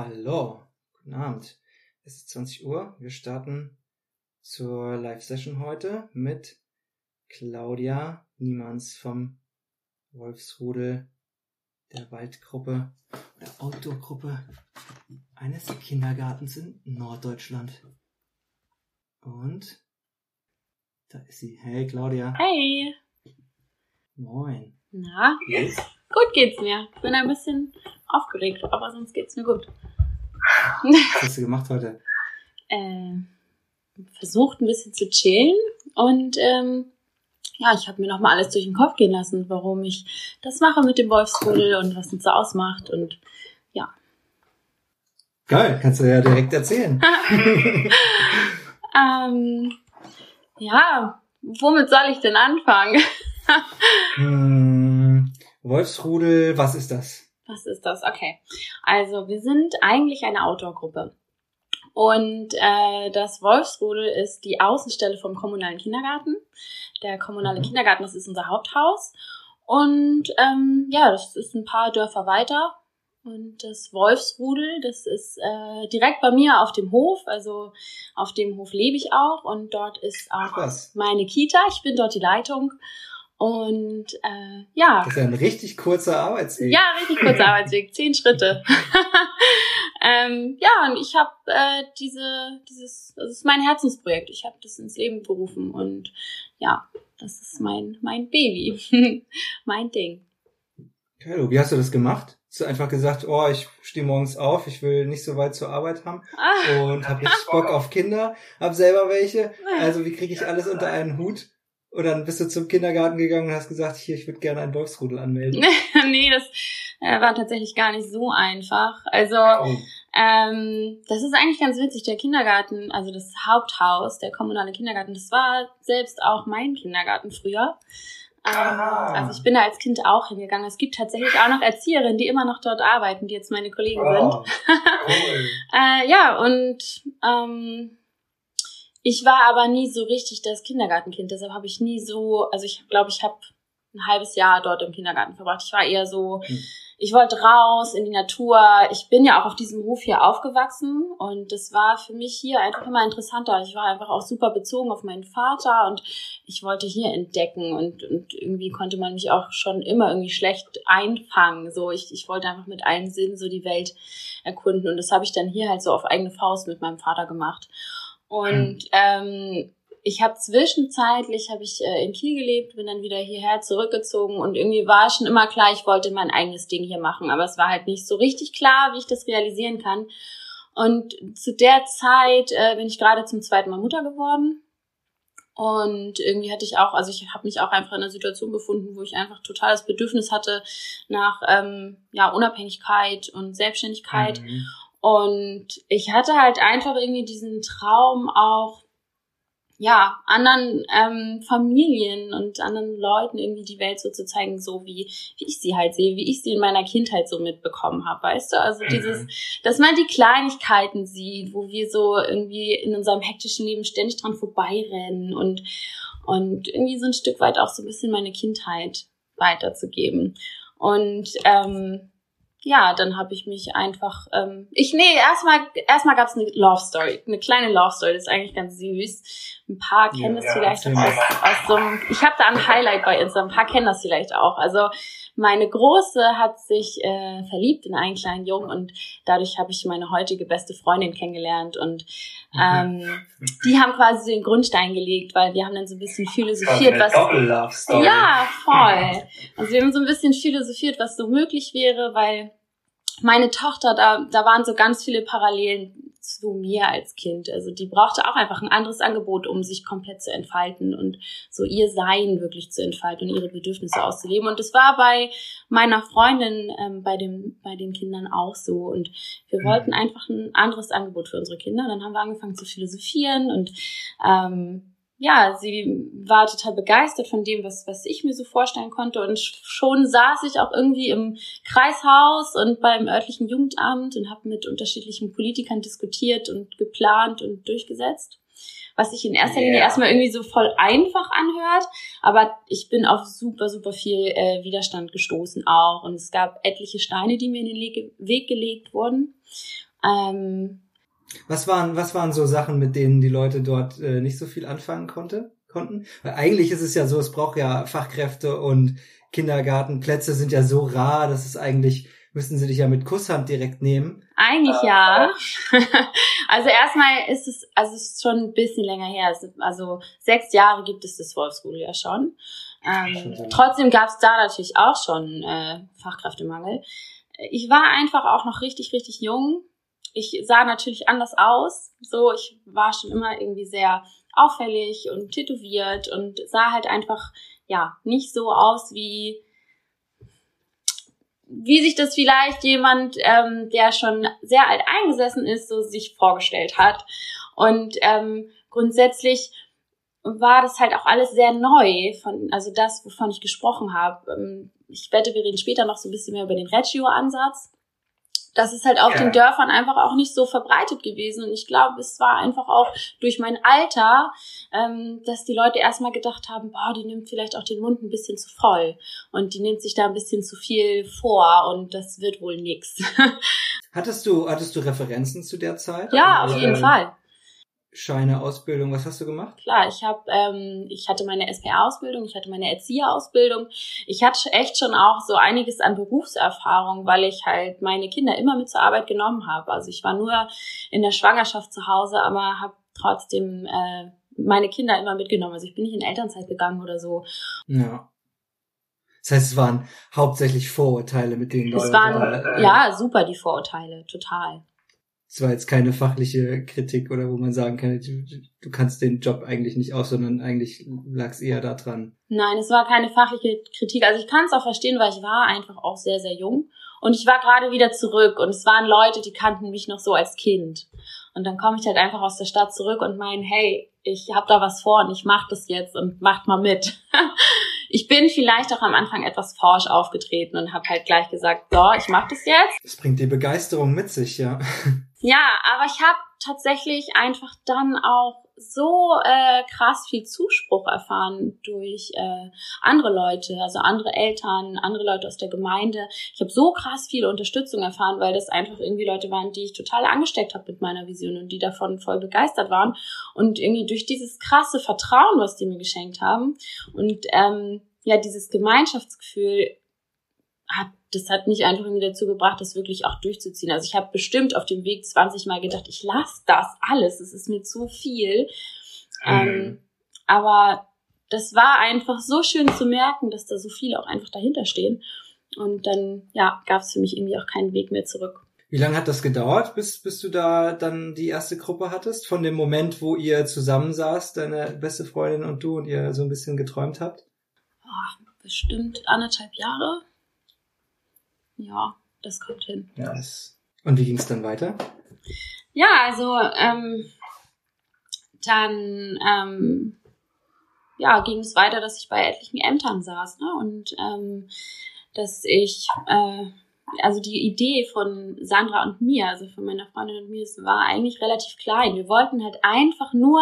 Hallo, guten Abend. Es ist 20 Uhr. Wir starten zur Live-Session heute mit Claudia Niemanns vom Wolfsrudel der Waldgruppe der Outdoor-Gruppe eines Kindergartens in Norddeutschland. Und da ist sie. Hey Claudia. Hey. Moin. Na? Geht's? Gut geht's mir. Ich bin ein bisschen aufgeregt, aber sonst geht's mir gut. Was hast du gemacht heute? Äh, versucht ein bisschen zu chillen und ähm, ja, ich habe mir nochmal alles durch den Kopf gehen lassen, warum ich das mache mit dem Wolfsrudel und was uns so ausmacht und ja. Geil, kannst du ja direkt erzählen. Ähm, ja, womit soll ich denn anfangen? hm, Wolfsrudel, was ist das? Was ist das? Okay. Also wir sind eigentlich eine Outdoor-Gruppe. Und äh, das Wolfsrudel ist die Außenstelle vom kommunalen Kindergarten. Der kommunale Mhm. Kindergarten, das ist unser Haupthaus. Und ähm, ja, das ist ein paar Dörfer weiter. Und das Wolfsrudel, das ist äh, direkt bei mir auf dem Hof. Also auf dem Hof lebe ich auch. Und dort ist Ach auch was. meine Kita. Ich bin dort die Leitung. Und äh, ja. Das ist ja ein richtig kurzer Arbeitsweg. Ja, richtig kurzer Arbeitsweg, zehn Schritte. ähm, ja, und ich habe äh, diese, dieses, das ist mein Herzensprojekt. Ich habe das ins Leben gerufen und ja, das ist mein mein Baby, mein Ding. Carlo, wie hast du das gemacht? Hast du einfach gesagt, oh, ich stehe morgens auf, ich will nicht so weit zur Arbeit haben Ah, und habe richtig Bock auf Kinder, hab selber welche. Also wie kriege ich alles unter einen Hut? Und dann bist du zum Kindergarten gegangen und hast gesagt, hier, ich würde gerne einen Wolfsrudel anmelden. nee, das äh, war tatsächlich gar nicht so einfach. Also Oh, Ähm, das ist eigentlich ganz witzig. Der Kindergarten, also das Haupthaus, der kommunale Kindergarten, das war selbst auch mein Kindergarten früher. Ähm, Ah. also ich bin da als Kind auch hingegangen. Es gibt tatsächlich auch noch Erzieherinnen, die immer noch dort arbeiten, die jetzt meine Kollegen wow. sind. Cool. Äh, ja, und ähm, ich war aber nie so richtig das Kindergartenkind. Deshalb habe ich nie so, also ich glaube, ich habe ein halbes Jahr dort im Kindergarten verbracht. Ich war eher so, Hm. ich wollte raus in die Natur. Ich bin ja auch auf diesem Hof hier aufgewachsen und das war für mich hier einfach immer interessanter. Ich war einfach auch super bezogen auf meinen Vater und ich wollte hier entdecken und, und irgendwie konnte man mich auch schon immer irgendwie schlecht einfangen. So, ich, ich wollte einfach mit allen Sinnen so die Welt erkunden und das habe ich dann hier halt so auf eigene Faust mit meinem Vater gemacht. Und ähm, ich habe zwischenzeitlich habe ich äh, in Kiel gelebt, bin dann wieder hierher zurückgezogen und irgendwie war schon immer klar, ich wollte mein eigenes Ding hier machen, aber es war halt nicht so richtig klar, wie ich das realisieren kann. Und zu der Zeit äh, bin ich gerade zum zweiten Mal Mutter geworden. Und irgendwie hatte ich auch, also ich habe mich auch einfach in einer Situation befunden, wo ich einfach total das Bedürfnis hatte nach ähm, ja, Unabhängigkeit und Selbstständigkeit. Mhm. Und ich hatte halt einfach irgendwie diesen Traum auch, ja, anderen ähm, Familien und anderen Leuten irgendwie die Welt so zu zeigen, so wie, wie ich sie halt sehe, wie ich sie in meiner Kindheit so mitbekommen habe, weißt du? Also dieses, Mhm. dass man die Kleinigkeiten sieht, wo wir so irgendwie in unserem hektischen Leben ständig dran vorbeirennen und, und irgendwie so ein Stück weit auch so ein bisschen meine Kindheit weiterzugeben. Und ähm, ja, dann habe ich mich einfach, ähm, ich nee, erstmal erstmal gab's eine Love Story, eine kleine Love Story, das ist eigentlich ganz süß. Ein paar kennen Ja, das vielleicht aus, aus so einem, ich habe da ein Highlight bei Instagram, ein paar kennen das vielleicht auch. Also meine Große hat sich äh, verliebt in einen kleinen Jungen und dadurch habe ich meine heutige beste Freundin kennengelernt und Mhm. ähm, die haben quasi den Grundstein gelegt, weil wir haben dann so ein bisschen philosophiert, was ja, voll. Also wir haben so ein bisschen philosophiert, was so möglich wäre, weil meine Tochter, da, da waren so ganz viele Parallelen zu mir als Kind. Also die brauchte auch einfach ein anderes Angebot, um sich komplett zu entfalten und so ihr Sein wirklich zu entfalten und ihre Bedürfnisse auszuleben. Und das war bei meiner Freundin, ähm, bei, dem, bei den Kindern auch so. Und wir Mhm. wollten einfach ein anderes Angebot für unsere Kinder. Und dann haben wir angefangen zu philosophieren und ähm, ja, sie war total begeistert von dem, was, was ich mir so vorstellen konnte. Und schon saß ich auch irgendwie im Kreishaus und beim örtlichen Jugendamt und habe mit unterschiedlichen Politikern diskutiert und geplant und durchgesetzt. Was sich in erster Linie Yeah. erstmal irgendwie so voll einfach anhört, aber ich bin auf super, super viel äh, Widerstand gestoßen auch. Und es gab etliche Steine, die mir in den Lege Weg gelegt wurden. Ähm, was waren, was waren so Sachen, mit denen die Leute dort äh, nicht so viel anfangen konnte, konnten? Weil eigentlich ist es ja so, es braucht ja Fachkräfte und Kindergartenplätze sind ja so rar, dass es eigentlich müssten sie dich ja mit Kusshand direkt nehmen. Eigentlich ja. also erstmal ist es, also es ist schon ein bisschen länger her. Also sechs Jahre gibt es das Wolfsrudel ja schon. Ähm, trotzdem gab es da natürlich auch schon äh, Fachkräftemangel. Ich war einfach auch noch richtig, richtig jung. Ich sah natürlich anders aus. So, ich war schon immer irgendwie sehr auffällig und tätowiert und sah halt einfach, ja, nicht so aus wie wie sich das vielleicht jemand, ähm, der schon sehr alt eingesessen ist, so sich vorgestellt hat. Und ähm, grundsätzlich war das halt auch alles sehr neu, von, also das, wovon ich gesprochen habe. Ähm, ich wette, wir reden später noch so ein bisschen mehr über den Reggio-Ansatz das ist halt auf ja. den Dörfern einfach auch nicht so verbreitet gewesen. Und ich glaube, es war einfach auch durch mein Alter, ähm, dass die Leute erstmal gedacht haben, boah, die nimmt vielleicht auch den Mund ein bisschen zu voll und die nimmt sich da ein bisschen zu viel vor und das wird wohl nix. hattest du, hattest du Referenzen zu der Zeit? Ja, auf jeden Fall. Scheine, Ausbildung, was hast du gemacht? Klar, ich habe, ähm, ich hatte meine SPA-Ausbildung, ich hatte meine Erzieherausbildung. Ich hatte echt schon auch so einiges an Berufserfahrung, weil ich halt meine Kinder immer mit zur Arbeit genommen habe. Also ich war nur in der Schwangerschaft zu Hause, aber habe trotzdem äh, meine Kinder immer mitgenommen. Also ich bin nicht in Elternzeit gegangen oder so. Ja. Das heißt, es waren hauptsächlich Vorurteile, mit denen es waren, äh, ja, super die Vorurteile, total. Es war jetzt keine fachliche Kritik oder wo man sagen kann, du, du kannst den Job eigentlich nicht aus, sondern eigentlich lag es eher daran. Nein, es war keine fachliche Kritik. Also ich kann es auch verstehen, weil ich war einfach auch sehr, sehr jung. Und ich war gerade wieder zurück und es waren Leute, die kannten mich noch so als Kind. Und dann komme ich halt einfach aus der Stadt zurück und mein, hey, ich habe da was vor und ich mach das jetzt und macht mal mit. ich bin vielleicht auch am Anfang etwas forsch aufgetreten und habe halt gleich gesagt, so, ich mach das jetzt. Das bringt die Begeisterung mit sich, ja. Ja, aber ich habe tatsächlich einfach dann auch so äh, krass viel Zuspruch erfahren durch äh, andere Leute, also andere Eltern, andere Leute aus der Gemeinde. Ich habe so krass viel Unterstützung erfahren, weil das einfach irgendwie Leute waren, die ich total angesteckt habe mit meiner Vision und die davon voll begeistert waren. Und irgendwie durch dieses krasse Vertrauen, was die mir geschenkt haben und ähm, ja, dieses Gemeinschaftsgefühl hat das hat mich einfach irgendwie dazu gebracht, das wirklich auch durchzuziehen. Also ich habe bestimmt auf dem Weg 20 Mal gedacht, ich lasse das alles, es ist mir zu viel. Mhm. Ähm, aber das war einfach so schön zu merken, dass da so viele auch einfach dahinter stehen. Und dann, ja, gab es für mich irgendwie auch keinen Weg mehr zurück. Wie lange hat das gedauert, bis, bis du da dann die erste Gruppe hattest? Von dem Moment, wo ihr zusammensaßt, deine beste Freundin und du, und ihr so ein bisschen geträumt habt? Oh, bestimmt anderthalb Jahre ja, das kommt hin. Ja. Und wie ging es dann weiter? Ja, also ähm, dann ähm, ja, ging es weiter, dass ich bei etlichen Ämtern saß ne? und ähm, dass ich äh, also die Idee von Sandra und mir, also von meiner Freundin und mir, war eigentlich relativ klein. Wir wollten halt einfach nur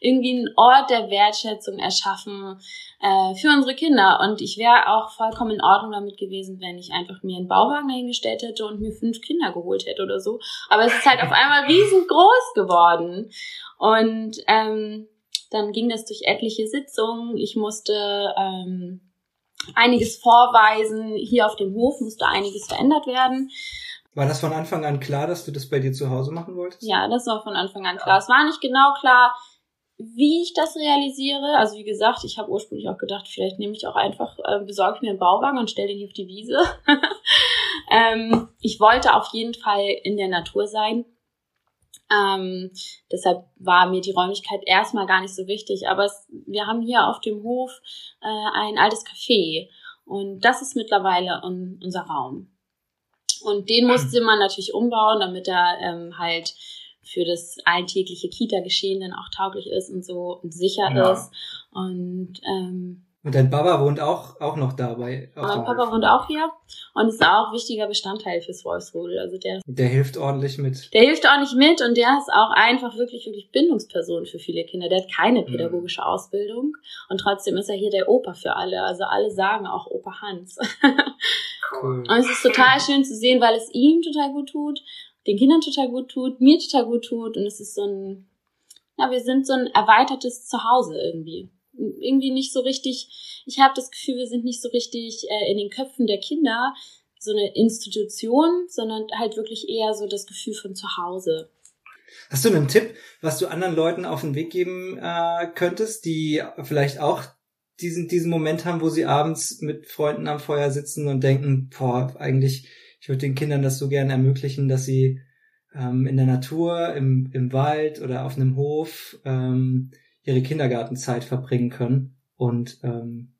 irgendwie einen Ort der Wertschätzung erschaffen äh, für unsere Kinder. Und ich wäre auch vollkommen in Ordnung damit gewesen, wenn ich einfach mir einen Bauwagen dahingestellt hätte und mir fünf Kinder geholt hätte oder so. Aber es ist halt auf einmal riesengroß geworden. Und ähm, dann ging das durch etliche Sitzungen. Ich musste ähm, einiges vorweisen. Hier auf dem Hof musste einiges verändert werden. War das von Anfang an klar, dass du das bei dir zu Hause machen wolltest? Ja, das war von Anfang an klar. Es war nicht genau klar, wie ich das realisiere. Also wie gesagt, ich habe ursprünglich auch gedacht, vielleicht nehme ich auch einfach, äh, besorge ich mir einen Bauwagen und stelle den hier auf die Wiese. ähm, ich wollte auf jeden Fall in der Natur sein. Ähm, deshalb war mir die Räumlichkeit erstmal gar nicht so wichtig. Aber es, wir haben hier auf dem Hof äh, ein altes Café und das ist mittlerweile un, unser Raum. Und den musste man natürlich umbauen, damit er ähm, halt für das alltägliche Kita-Geschehen dann auch tauglich ist und so und sicher ja. ist. Und ähm, und dein Papa wohnt auch, auch noch dabei. Mein Papa wohnt auch hier und ist auch wichtiger Bestandteil fürs Wolfsrudel. Also der, der hilft ordentlich mit. Der hilft ordentlich mit und der ist auch einfach wirklich, wirklich Bindungsperson für viele Kinder. Der hat keine mhm. pädagogische mhm. Ausbildung und trotzdem ist er hier der Opa für alle. Also alle sagen auch Opa Hans. cool. Und es ist total schön zu sehen, weil es ihm total gut tut den Kindern total gut tut, mir total gut tut und es ist so ein, na, wir sind so ein erweitertes Zuhause irgendwie. Irgendwie nicht so richtig, ich habe das Gefühl, wir sind nicht so richtig äh, in den Köpfen der Kinder so eine Institution, sondern halt wirklich eher so das Gefühl von Zuhause. Hast du einen Tipp, was du anderen Leuten auf den Weg geben äh, könntest, die vielleicht auch diesen, diesen Moment haben, wo sie abends mit Freunden am Feuer sitzen und denken, boah, eigentlich, ich würde den Kindern das so gerne ermöglichen, dass sie ähm, in der Natur, im, im Wald oder auf einem Hof ähm, ihre Kindergartenzeit verbringen können. Und ähm,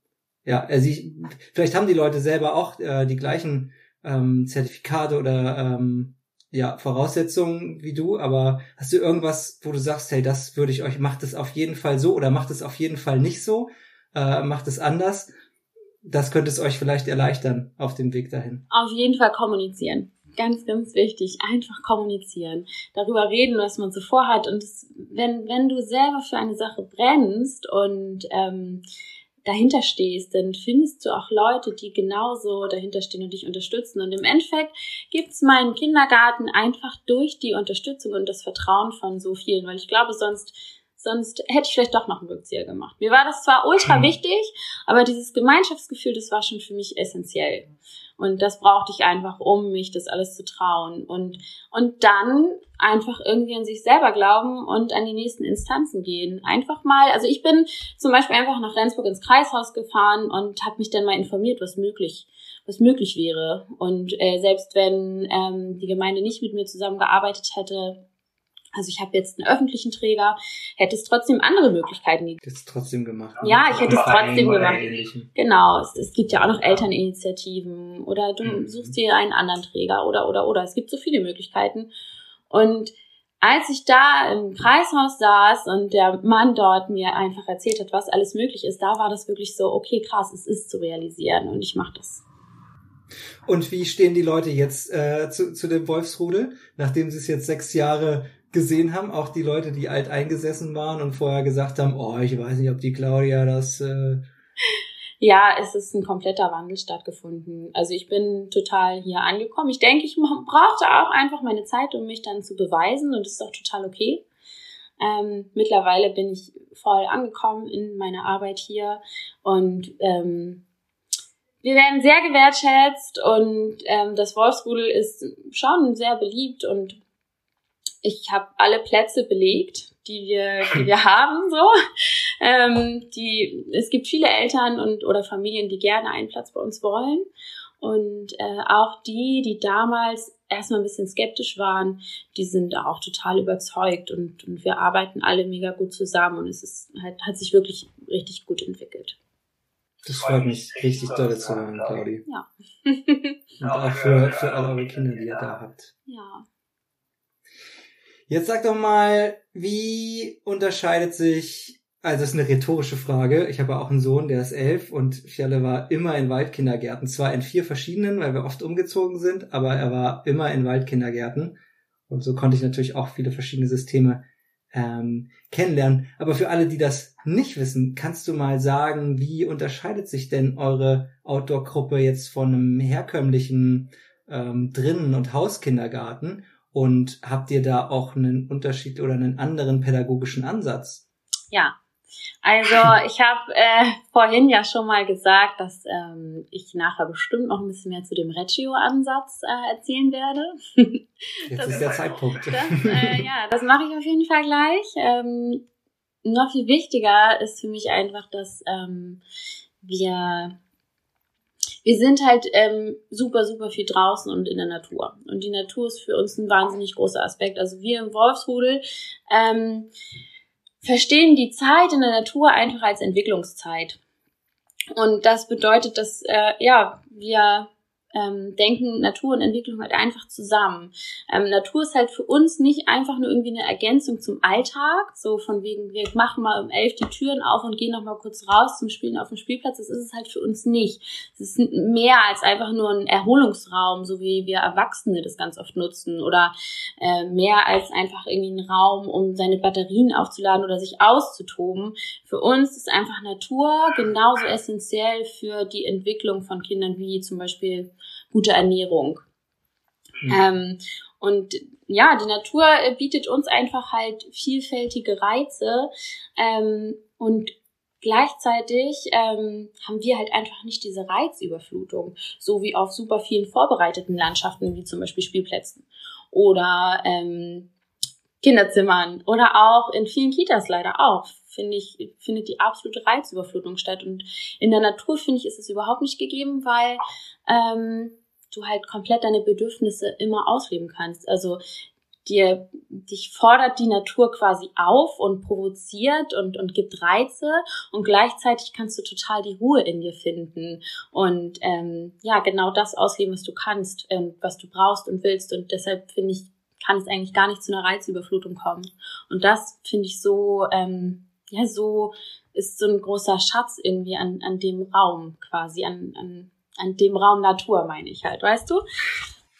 ja, also ich, vielleicht haben die Leute selber auch äh, die gleichen ähm, Zertifikate oder ähm, ja, Voraussetzungen wie du, aber hast du irgendwas, wo du sagst, hey, das würde ich euch, macht es auf jeden Fall so oder macht es auf jeden Fall nicht so? äh, macht es anders. Das könnte es euch vielleicht erleichtern auf dem Weg dahin. Auf jeden Fall kommunizieren. Ganz, ganz wichtig. Einfach kommunizieren. Darüber reden, was man so vorhat. Und das, wenn, wenn du selber für eine Sache brennst und ähm, dahinter stehst, dann findest du auch Leute, die genauso dahinter stehen und dich unterstützen. Und im Endeffekt gibt's meinen Kindergarten einfach durch die Unterstützung und das Vertrauen von so vielen, weil ich glaube, sonst Sonst hätte ich vielleicht doch noch einen Rückzieher gemacht. Mir war das zwar ultra mhm. wichtig, aber dieses Gemeinschaftsgefühl, das war schon für mich essentiell. Und das brauchte ich einfach, um mich das alles zu trauen. Und, und dann einfach irgendwie an sich selber glauben und an die nächsten Instanzen gehen. Einfach mal, also ich bin zum Beispiel einfach nach Rendsburg ins Kreishaus gefahren und habe mich dann mal informiert, was möglich was möglich wäre. Und äh, selbst wenn ähm, die Gemeinde nicht mit mir zusammengearbeitet hätte, also ich habe jetzt einen öffentlichen Träger, hätte es trotzdem andere Möglichkeiten gegeben. Hätte es trotzdem gemacht. Ja, ich hätte es trotzdem gemacht. Genau, es, es, gibt ja auch noch Elterninitiativen oder du mhm. suchst dir einen anderen Träger oder oder oder. Es gibt so viele Möglichkeiten. Und als ich da im Kreishaus saß und der Mann dort mir einfach erzählt hat, was alles möglich ist, da war das wirklich so, okay, krass, es ist zu realisieren und ich mache das. Und wie stehen die Leute jetzt äh, zu, zu dem Wolfsrudel, nachdem sie es jetzt sechs Jahre gesehen haben, auch die Leute, die alt eingesessen waren und vorher gesagt haben, oh, ich weiß nicht, ob die Claudia das. Äh ja, es ist ein kompletter Wandel stattgefunden. Also ich bin total hier angekommen. Ich denke, ich brauchte auch einfach meine Zeit, um mich dann zu beweisen und das ist auch total okay. Ähm, mittlerweile bin ich voll angekommen in meiner Arbeit hier und ähm, wir werden sehr gewertschätzt und ähm, das Wolfsrudel ist schon sehr beliebt und ich habe alle Plätze belegt, die wir, die wir haben, so. Ähm, die, es gibt viele Eltern und oder Familien, die gerne einen Platz bei uns wollen. Und äh, auch die, die damals erstmal ein bisschen skeptisch waren, die sind auch total überzeugt und, und wir arbeiten alle mega gut zusammen und es ist, hat, hat sich wirklich richtig gut entwickelt. Das freut mich richtig doll zu hören, Claudi. Ja. und auch für, für alle eure Kinder, die ihr da habt. Ja. Jetzt sag doch mal, wie unterscheidet sich, also das ist eine rhetorische Frage. Ich habe auch einen Sohn, der ist elf und Fjalle war immer in Waldkindergärten. Zwar in vier verschiedenen, weil wir oft umgezogen sind, aber er war immer in Waldkindergärten. Und so konnte ich natürlich auch viele verschiedene Systeme ähm, kennenlernen. Aber für alle, die das nicht wissen, kannst du mal sagen, wie unterscheidet sich denn eure Outdoor-Gruppe jetzt von einem herkömmlichen ähm, Drinnen- und Hauskindergarten? Und habt ihr da auch einen Unterschied oder einen anderen pädagogischen Ansatz? Ja, also ich habe äh, vorhin ja schon mal gesagt, dass ähm, ich nachher bestimmt noch ein bisschen mehr zu dem Reggio-Ansatz äh, erzählen werde. Jetzt das, ist der Zeitpunkt. Das, äh, ja, das mache ich auf jeden Fall gleich. Ähm, noch viel wichtiger ist für mich einfach, dass ähm, wir wir sind halt ähm, super, super viel draußen und in der Natur. Und die Natur ist für uns ein wahnsinnig großer Aspekt. Also wir im Wolfsrudel ähm, verstehen die Zeit in der Natur einfach als Entwicklungszeit. Und das bedeutet, dass äh, ja wir ähm, denken Natur und Entwicklung halt einfach zusammen. Ähm, Natur ist halt für uns nicht einfach nur irgendwie eine Ergänzung zum Alltag, so von wegen, wir machen mal um elf die Türen auf und gehen noch mal kurz raus zum Spielen auf dem Spielplatz. Das ist es halt für uns nicht. Es ist mehr als einfach nur ein Erholungsraum, so wie wir Erwachsene das ganz oft nutzen oder äh, mehr als einfach irgendwie ein Raum, um seine Batterien aufzuladen oder sich auszutoben. Für uns ist einfach Natur genauso essentiell für die Entwicklung von Kindern wie zum Beispiel gute Ernährung. Mhm. Ähm, und ja, die Natur äh, bietet uns einfach halt vielfältige Reize ähm, und Gleichzeitig ähm, haben wir halt einfach nicht diese Reizüberflutung, so wie auf super vielen vorbereiteten Landschaften, wie zum Beispiel Spielplätzen oder ähm, Kinderzimmern oder auch in vielen Kitas leider auch, finde ich, findet die absolute Reizüberflutung statt. Und in der Natur, finde ich, ist es überhaupt nicht gegeben, weil ähm, du halt komplett deine Bedürfnisse immer ausleben kannst. Also dir, dich fordert die Natur quasi auf und provoziert und, und gibt Reize und gleichzeitig kannst du total die Ruhe in dir finden und ähm, ja, genau das ausleben, was du kannst, ähm, was du brauchst und willst und deshalb finde ich, kann es eigentlich gar nicht zu einer Reizüberflutung kommen und das finde ich so, ähm, ja, so ist so ein großer Schatz irgendwie an, an dem Raum quasi, an, an, an dem Raum Natur meine ich halt, weißt du?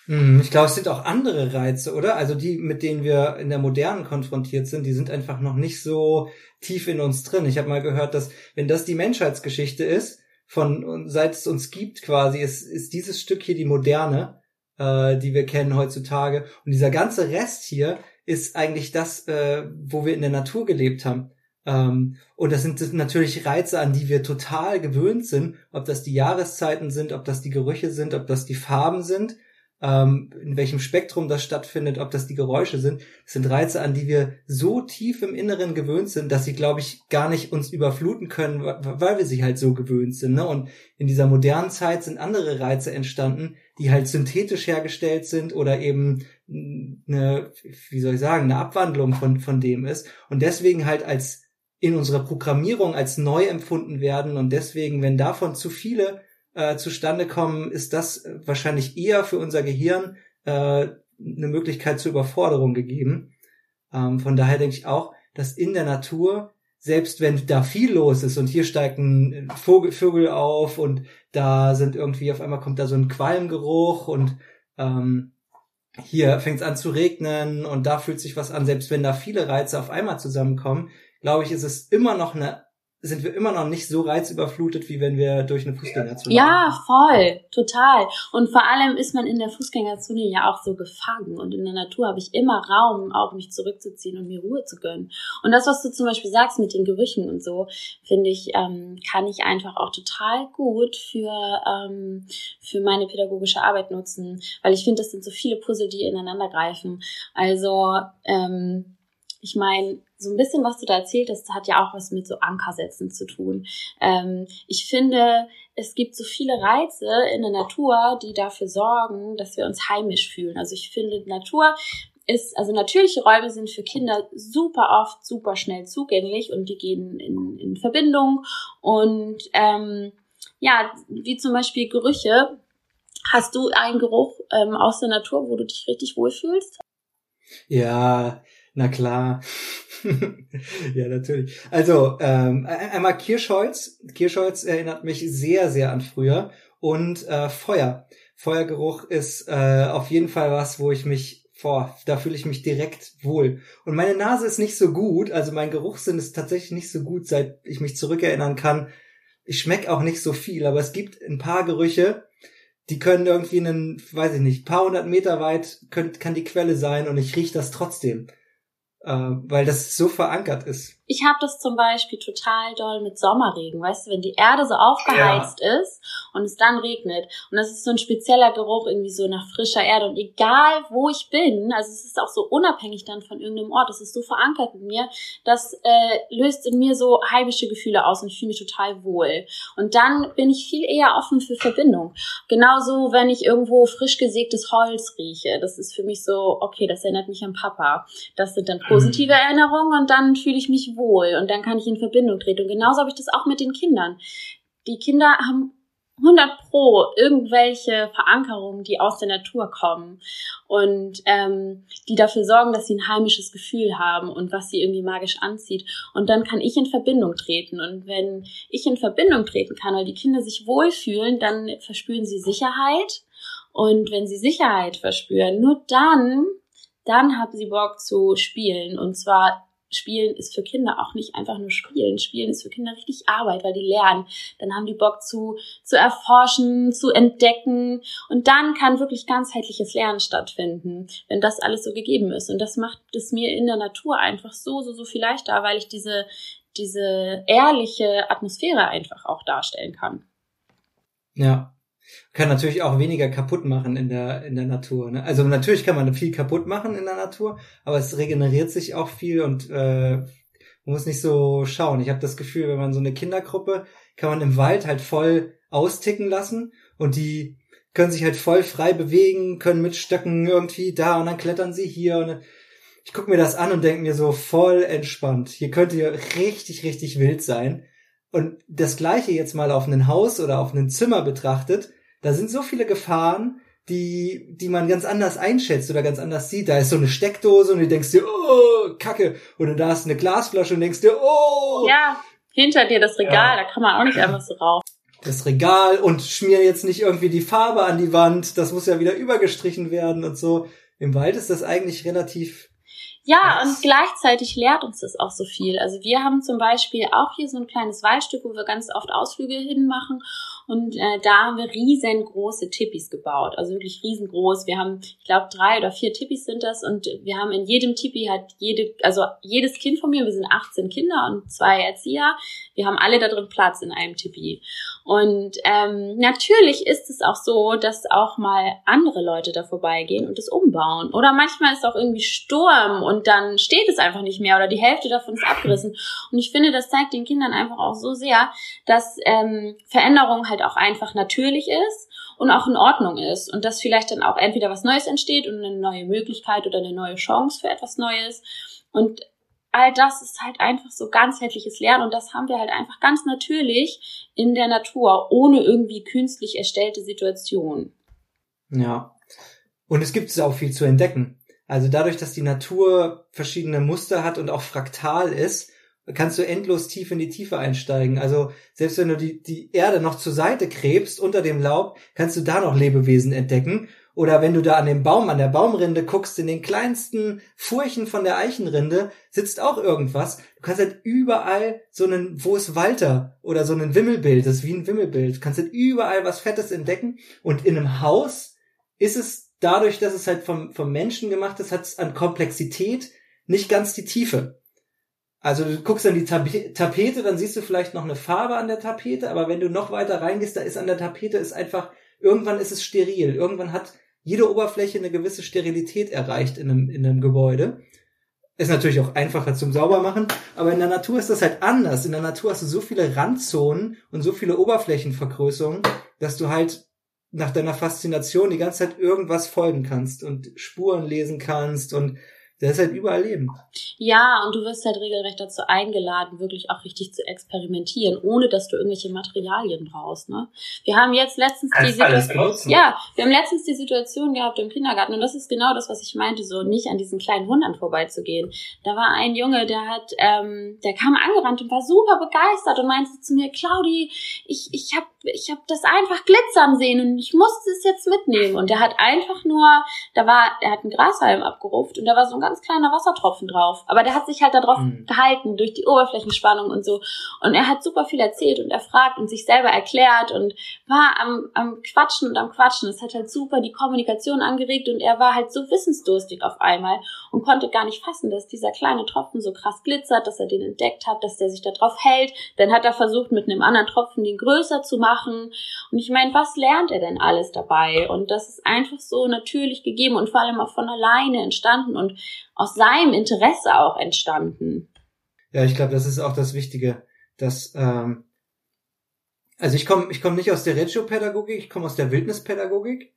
Hm, ich glaube, es sind auch andere Reize, oder? Also die, mit denen wir in der Modernen konfrontiert sind, die sind einfach noch nicht so tief in uns drin. Ich habe mal gehört, dass wenn das die Menschheitsgeschichte ist, von seit es uns gibt quasi, ist, ist dieses Stück hier die Moderne, äh, die wir kennen heutzutage. Und dieser ganze Rest hier ist eigentlich das, äh, wo wir in der Natur gelebt haben. Ähm, und das sind natürlich Reize, an die wir total gewöhnt sind, ob das die Jahreszeiten sind, ob das die Gerüche sind, ob das die Farben sind ähm, in welchem Spektrum das stattfindet, ob das die Geräusche sind. Das sind Reize, an die wir so tief im Inneren gewöhnt sind, dass sie, glaube ich, gar nicht uns überfluten können, weil wir sie halt so gewöhnt sind. Ne? Und in dieser modernen Zeit sind andere Reize entstanden, die halt synthetisch hergestellt sind oder eben eine, wie soll ich sagen, eine Abwandlung von, von dem ist. Und deswegen halt als in unserer Programmierung als neu empfunden werden und deswegen, wenn davon zu viele äh, zustande kommen, ist das wahrscheinlich eher für unser Gehirn äh, eine Möglichkeit zur Überforderung gegeben. Ähm, von daher denke ich auch, dass in der Natur, selbst wenn da viel los ist und hier steigt ein Vogel, Vögel auf und da sind irgendwie, auf einmal kommt da so ein Qualmgeruch und ähm, hier fängt es an zu regnen und da fühlt sich was an, selbst wenn da viele Reize auf einmal zusammenkommen, glaube ich, ist es immer noch eine sind wir immer noch nicht so reizüberflutet, wie wenn wir durch eine Fußgängerzone Ja, voll, total. Und vor allem ist man in der Fußgängerzone ja auch so gefangen. Und in der Natur habe ich immer Raum, auch mich zurückzuziehen und mir Ruhe zu gönnen. Und das, was du zum Beispiel sagst mit den Gerüchen und so, finde ich, ähm, kann ich einfach auch total gut für, ähm, für meine pädagogische Arbeit nutzen. Weil ich finde, das sind so viele Puzzle, die ineinander greifen. Also, ähm, ich meine, so ein bisschen, was du da erzählt hast, hat ja auch was mit so Ankersätzen zu tun. Ähm, ich finde, es gibt so viele Reize in der Natur, die dafür sorgen, dass wir uns heimisch fühlen. Also ich finde, Natur ist, also natürliche Räume sind für Kinder super oft super schnell zugänglich und die gehen in, in Verbindung. Und ähm, ja, wie zum Beispiel Gerüche. Hast du einen Geruch ähm, aus der Natur, wo du dich richtig wohlfühlst? Ja, na klar. ja, natürlich. Also, ähm, einmal Kirschholz. Kirschholz erinnert mich sehr, sehr an früher. Und äh, Feuer. Feuergeruch ist äh, auf jeden Fall was, wo ich mich boah, da fühle ich mich direkt wohl. Und meine Nase ist nicht so gut, also mein Geruchssinn ist tatsächlich nicht so gut, seit ich mich zurückerinnern kann. Ich schmeck auch nicht so viel, aber es gibt ein paar Gerüche, die können irgendwie einen, weiß ich nicht, paar hundert Meter weit könnt, kann die Quelle sein und ich riech das trotzdem äh, weil das so verankert ist. Ich habe das zum Beispiel total doll mit Sommerregen, weißt du, wenn die Erde so aufgeheizt ja. ist und es dann regnet und das ist so ein spezieller Geruch irgendwie so nach frischer Erde und egal wo ich bin, also es ist auch so unabhängig dann von irgendeinem Ort, es ist so verankert in mir, das äh, löst in mir so heimische Gefühle aus und ich fühle mich total wohl. Und dann bin ich viel eher offen für Verbindung. Genauso, wenn ich irgendwo frisch gesägtes Holz rieche, das ist für mich so, okay, das erinnert mich an Papa. Das sind dann positive mhm. Erinnerungen und dann fühle ich mich wohl und dann kann ich in Verbindung treten. Und genauso habe ich das auch mit den Kindern. Die Kinder haben 100 pro irgendwelche Verankerungen, die aus der Natur kommen und ähm, die dafür sorgen, dass sie ein heimisches Gefühl haben und was sie irgendwie magisch anzieht. Und dann kann ich in Verbindung treten. Und wenn ich in Verbindung treten kann, weil die Kinder sich wohlfühlen, dann verspüren sie Sicherheit. Und wenn sie Sicherheit verspüren, nur dann, dann haben sie Bock zu spielen. Und zwar Spielen ist für Kinder auch nicht einfach nur Spielen. Spielen ist für Kinder richtig Arbeit, weil die lernen. Dann haben die Bock zu, zu erforschen, zu entdecken. Und dann kann wirklich ganzheitliches Lernen stattfinden, wenn das alles so gegeben ist. Und das macht es mir in der Natur einfach so, so, so viel leichter, weil ich diese, diese ehrliche Atmosphäre einfach auch darstellen kann. Ja, kann natürlich auch weniger kaputt machen in der, in der Natur. Ne? Also natürlich kann man viel kaputt machen in der Natur, aber es regeneriert sich auch viel und äh, man muss nicht so schauen. Ich habe das Gefühl, wenn man so eine Kindergruppe, kann man im Wald halt voll austicken lassen und die können sich halt voll frei bewegen, können mit Stöcken irgendwie da und dann klettern sie hier und ich gucke mir das an und denke mir so voll entspannt. Hier könnte ihr richtig, richtig wild sein. Und das gleiche jetzt mal auf ein Haus oder auf ein Zimmer betrachtet, da sind so viele Gefahren, die, die man ganz anders einschätzt oder ganz anders sieht. Da ist so eine Steckdose und du denkst dir, oh, Kacke. Oder da ist eine Glasflasche und denkst dir, oh. Ja, hinter dir das Regal, ja. da kann man auch nicht einfach so rauf. Das Regal und schmier jetzt nicht irgendwie die Farbe an die Wand. Das muss ja wieder übergestrichen werden und so. Im Wald ist das eigentlich relativ ja, Was? und gleichzeitig lehrt uns das auch so viel. Also wir haben zum Beispiel auch hier so ein kleines Waldstück, wo wir ganz oft Ausflüge hinmachen. Und äh, da haben wir riesengroße Tippis gebaut. Also wirklich riesengroß. Wir haben, ich glaube, drei oder vier Tippis sind das. Und wir haben in jedem Tipi hat jede, also jedes Kind von mir, wir sind 18 Kinder und zwei Erzieher. Wir haben alle da drin Platz in einem Tipi. Und ähm, natürlich ist es auch so, dass auch mal andere Leute da vorbeigehen und es umbauen. Oder manchmal ist auch irgendwie Sturm und dann steht es einfach nicht mehr oder die Hälfte davon ist abgerissen. Und ich finde, das zeigt den Kindern einfach auch so sehr, dass ähm, Veränderung halt auch einfach natürlich ist und auch in Ordnung ist und dass vielleicht dann auch entweder was Neues entsteht und eine neue Möglichkeit oder eine neue Chance für etwas Neues. Und all das ist halt einfach so ganzheitliches Lernen und das haben wir halt einfach ganz natürlich in der Natur, ohne irgendwie künstlich erstellte Situationen. Ja. Und es gibt es auch viel zu entdecken. Also dadurch, dass die Natur verschiedene Muster hat und auch fraktal ist, kannst du endlos tief in die Tiefe einsteigen. Also selbst wenn du die, die Erde noch zur Seite krebst unter dem Laub, kannst du da noch Lebewesen entdecken. Oder wenn du da an dem Baum, an der Baumrinde guckst, in den kleinsten Furchen von der Eichenrinde sitzt auch irgendwas. Du kannst halt überall so einen, wo ist Walter? Oder so ein Wimmelbild, das ist wie ein Wimmelbild. Du kannst halt überall was Fettes entdecken. Und in einem Haus ist es dadurch, dass es halt vom, vom Menschen gemacht ist, hat es an Komplexität nicht ganz die Tiefe. Also du guckst an die Tapete, dann siehst du vielleicht noch eine Farbe an der Tapete, aber wenn du noch weiter reingehst, da ist an der Tapete ist einfach, irgendwann ist es steril. Irgendwann hat jede Oberfläche eine gewisse Sterilität erreicht in einem, in einem Gebäude. Ist natürlich auch einfacher zum Saubermachen, aber in der Natur ist das halt anders. In der Natur hast du so viele Randzonen und so viele Oberflächenvergrößerungen, dass du halt nach deiner Faszination die ganze Zeit irgendwas folgen kannst und Spuren lesen kannst und der ist halt überall Leben. Ja, und du wirst halt regelrecht dazu eingeladen, wirklich auch richtig zu experimentieren, ohne dass du irgendwelche Materialien brauchst. Ne? Wir haben jetzt letztens die Situation, ja, wir haben letztens die Situation gehabt im Kindergarten und das ist genau das, was ich meinte, so nicht an diesen kleinen Wundern vorbeizugehen. Da war ein Junge, der hat, ähm, der kam angerannt und war super begeistert und meinte zu mir, Claudi, ich ich habe ich hab das einfach glitzern sehen und ich musste es jetzt mitnehmen. Und der hat einfach nur, da war, er hat einen Grashalm abgeruft und da war so ein ganz kleiner Wassertropfen drauf. Aber der hat sich halt darauf mhm. gehalten durch die Oberflächenspannung und so. Und er hat super viel erzählt und erfragt und sich selber erklärt und war am, am Quatschen und am Quatschen. Es hat halt super die Kommunikation angeregt und er war halt so wissensdurstig auf einmal und konnte gar nicht fassen, dass dieser kleine Tropfen so krass glitzert, dass er den entdeckt hat, dass der sich da drauf hält. Dann hat er versucht, mit einem anderen Tropfen den größer zu machen. Und ich meine, was lernt er denn alles dabei? Und das ist einfach so natürlich gegeben und vor allem auch von alleine entstanden und aus seinem Interesse auch entstanden. Ja, ich glaube, das ist auch das Wichtige, dass ähm, also ich komme ich komm nicht aus der Reggio-Pädagogik, ich komme aus der Wildnispädagogik.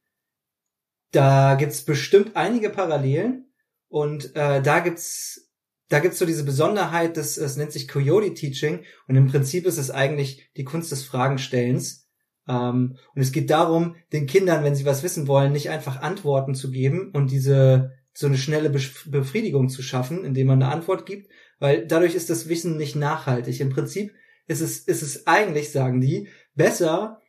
Da gibt's bestimmt einige Parallelen und äh, da gibt's da gibt's so diese Besonderheit, das es nennt sich Coyote Teaching und im Prinzip ist es eigentlich die Kunst des Fragenstellens. Ähm, und es geht darum, den Kindern, wenn sie was wissen wollen, nicht einfach Antworten zu geben und diese so eine schnelle Befriedigung zu schaffen, indem man eine Antwort gibt, weil dadurch ist das Wissen nicht nachhaltig. Im Prinzip ist es, ist es eigentlich, sagen die, besser,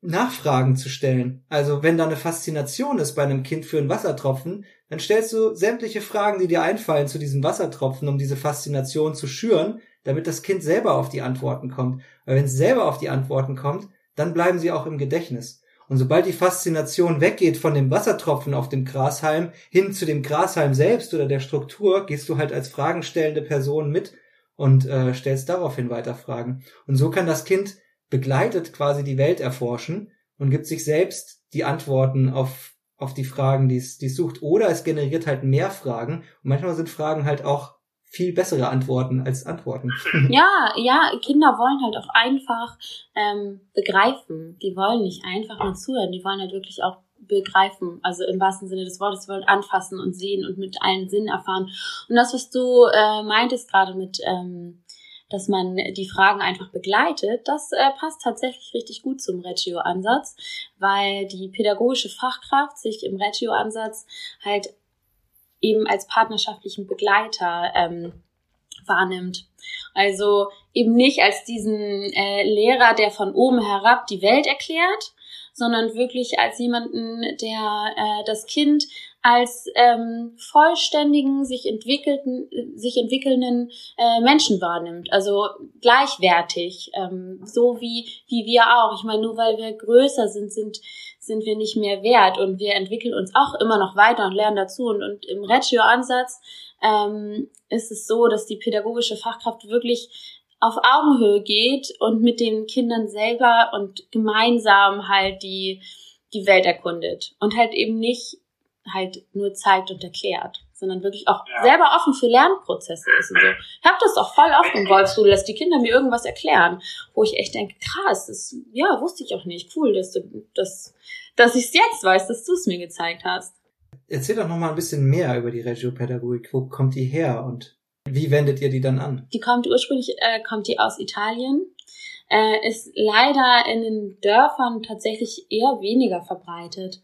Nachfragen zu stellen. Also wenn da eine Faszination ist bei einem Kind für einen Wassertropfen, dann stellst du sämtliche Fragen, die dir einfallen zu diesem Wassertropfen, um diese Faszination zu schüren, damit das Kind selber auf die Antworten kommt. Weil wenn es selber auf die Antworten kommt, dann bleiben sie auch im Gedächtnis. Und sobald die Faszination weggeht von dem Wassertropfen auf dem Grashalm hin zu dem Grashalm selbst oder der Struktur, gehst du halt als fragenstellende Person mit und äh, stellst daraufhin weiter Fragen. Und so kann das Kind begleitet quasi die Welt erforschen und gibt sich selbst die Antworten auf, auf die Fragen, die es, die es sucht. Oder es generiert halt mehr Fragen. Und manchmal sind Fragen halt auch viel bessere Antworten als Antworten. Ja, ja, Kinder wollen halt auch einfach ähm, begreifen. Die wollen nicht einfach nur zuhören, die wollen halt wirklich auch begreifen, also im wahrsten Sinne des Wortes, wollen anfassen und sehen und mit allen Sinnen erfahren. Und das, was du äh, meintest gerade mit, ähm, dass man die Fragen einfach begleitet, das äh, passt tatsächlich richtig gut zum Reggio-Ansatz, weil die pädagogische Fachkraft sich im Reggio-Ansatz halt eben als partnerschaftlichen Begleiter ähm, wahrnimmt. Also eben nicht als diesen äh, Lehrer, der von oben herab die Welt erklärt, sondern wirklich als jemanden, der äh, das Kind als ähm, vollständigen, sich entwickelten, sich entwickelnden äh, Menschen wahrnimmt. Also gleichwertig, ähm, so wie, wie wir auch. Ich meine, nur weil wir größer sind, sind, sind wir nicht mehr wert. Und wir entwickeln uns auch immer noch weiter und lernen dazu. Und, und im Reggio-Ansatz ähm, ist es so, dass die pädagogische Fachkraft wirklich auf Augenhöhe geht und mit den Kindern selber und gemeinsam halt die, die Welt erkundet. Und halt eben nicht halt nur zeigt und erklärt, sondern wirklich auch ja. selber offen für Lernprozesse ist und so. Ich habe das auch voll oft im Wolfsrudel, dass die Kinder mir irgendwas erklären, wo ich echt denke, krass, das ja wusste ich auch nicht, cool, dass du das, dass ich es jetzt weiß, dass du es mir gezeigt hast. Erzähl doch noch mal ein bisschen mehr über die Regiopädagogik. Wo kommt die her und wie wendet ihr die dann an? Die kommt ursprünglich äh, kommt die aus Italien. Äh, ist leider in den Dörfern tatsächlich eher weniger verbreitet.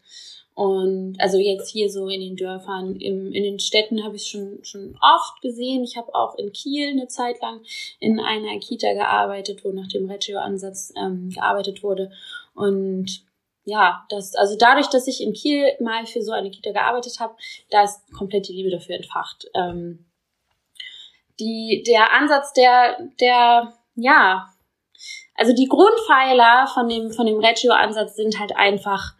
Und also jetzt hier so in den Dörfern, im, in den Städten habe ich schon, schon oft gesehen. Ich habe auch in Kiel eine Zeit lang in einer Kita gearbeitet, wo nach dem Reggio-Ansatz ähm, gearbeitet wurde. Und ja, das, also dadurch, dass ich in Kiel mal für so eine Kita gearbeitet habe, da ist komplett die Liebe dafür entfacht. Ähm, die, der Ansatz der, der, ja, also die Grundpfeiler von dem, von dem Reggio-Ansatz sind halt einfach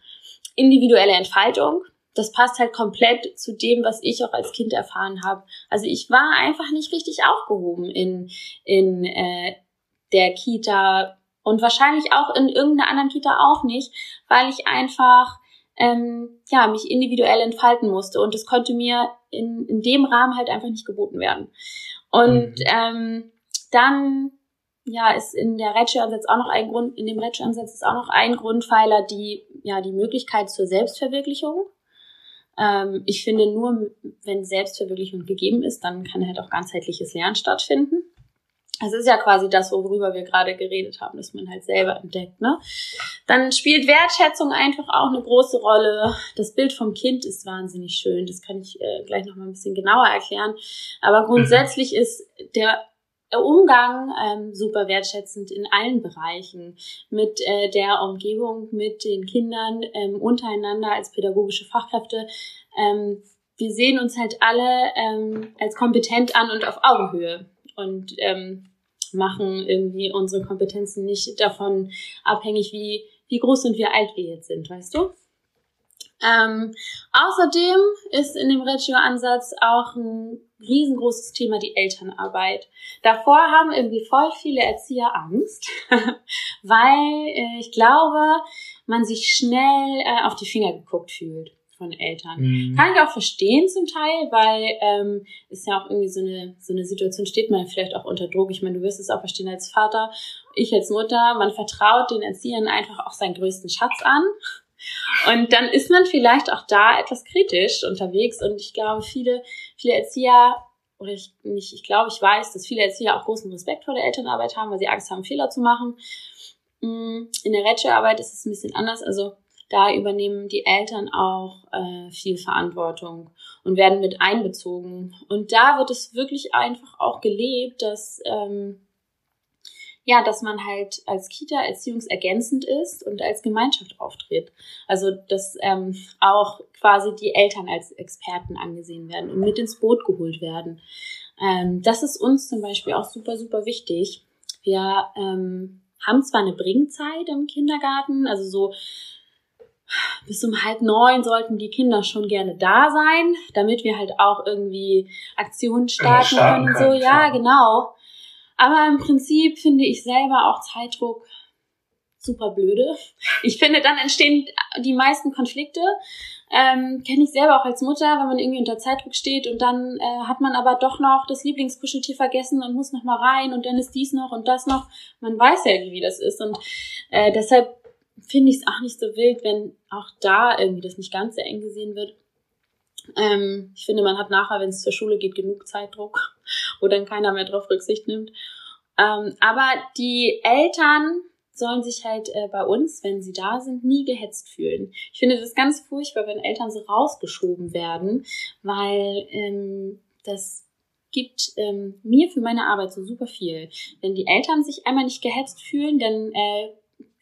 individuelle Entfaltung. Das passt halt komplett zu dem, was ich auch als Kind erfahren habe. Also ich war einfach nicht richtig aufgehoben in, in äh, der Kita und wahrscheinlich auch in irgendeiner anderen Kita auch nicht, weil ich einfach ähm, ja mich individuell entfalten musste und das konnte mir in, in dem Rahmen halt einfach nicht geboten werden. Und mhm. ähm, dann ja, ist in der Reggio-Ansatz auch noch ein Grund, in dem Reggio-Ansatz ist auch noch ein Grundpfeiler die, ja, die Möglichkeit zur Selbstverwirklichung. Ähm, ich finde nur, wenn Selbstverwirklichung gegeben ist, dann kann halt auch ganzheitliches Lernen stattfinden. Es ist ja quasi das, worüber wir gerade geredet haben, dass man halt selber entdeckt, ne? Dann spielt Wertschätzung einfach auch eine große Rolle. Das Bild vom Kind ist wahnsinnig schön. Das kann ich äh, gleich noch mal ein bisschen genauer erklären. Aber grundsätzlich mhm. ist der Umgang ähm, super wertschätzend in allen Bereichen mit äh, der Umgebung, mit den Kindern ähm, untereinander als pädagogische Fachkräfte. Ähm, wir sehen uns halt alle ähm, als kompetent an und auf Augenhöhe und ähm, machen irgendwie unsere Kompetenzen nicht davon abhängig, wie, wie groß und wie alt wir jetzt sind, weißt du? Ähm, außerdem ist in dem Reggio-Ansatz auch ein riesengroßes Thema die Elternarbeit. Davor haben irgendwie voll viele Erzieher Angst, weil äh, ich glaube, man sich schnell äh, auf die Finger geguckt fühlt von Eltern. Mhm. Kann ich auch verstehen zum Teil, weil ähm, ist ja auch irgendwie so eine so eine Situation steht man vielleicht auch unter Druck. Ich meine, du wirst es auch verstehen als Vater, ich als Mutter, man vertraut den Erziehern einfach auch seinen größten Schatz an und dann ist man vielleicht auch da etwas kritisch unterwegs. Und ich glaube, viele, viele Erzieher, oder ich nicht, ich glaube, ich weiß, dass viele Erzieher auch großen Respekt vor der Elternarbeit haben, weil sie Angst haben, Fehler zu machen. Mm, in der Rettschearbeit ist es ein bisschen anders. Also da übernehmen die Eltern auch äh, viel Verantwortung und werden mit einbezogen. Und da wird es wirklich einfach auch gelebt, dass ähm, ja, dass man halt als Kita erziehungsergänzend ist und als Gemeinschaft auftritt. Also dass ähm, auch quasi die Eltern als Experten angesehen werden und mit ins Boot geholt werden. Ähm, das ist uns zum Beispiel auch super, super wichtig. Wir ähm, haben zwar eine Bringzeit im Kindergarten, also so bis um halb neun sollten die Kinder schon gerne da sein, damit wir halt auch irgendwie Aktionen starten, starten können und so. Ja, genau. Aber im Prinzip finde ich selber auch Zeitdruck super blöde. Ich finde, dann entstehen die meisten Konflikte. Ähm, Kenne ich selber auch als Mutter, wenn man irgendwie unter Zeitdruck steht und dann äh, hat man aber doch noch das Lieblingskuscheltier vergessen und muss noch mal rein und dann ist dies noch und das noch. Man weiß ja, wie das ist und äh, deshalb finde ich es auch nicht so wild, wenn auch da irgendwie das nicht ganz so eng gesehen wird. Ähm, ich finde, man hat nachher, wenn es zur Schule geht, genug Zeitdruck, wo dann keiner mehr drauf Rücksicht nimmt. Ähm, aber die Eltern sollen sich halt äh, bei uns, wenn sie da sind, nie gehetzt fühlen. Ich finde das ganz furchtbar, wenn Eltern so rausgeschoben werden, weil ähm, das gibt ähm, mir für meine Arbeit so super viel. Wenn die Eltern sich einmal nicht gehetzt fühlen, dann äh,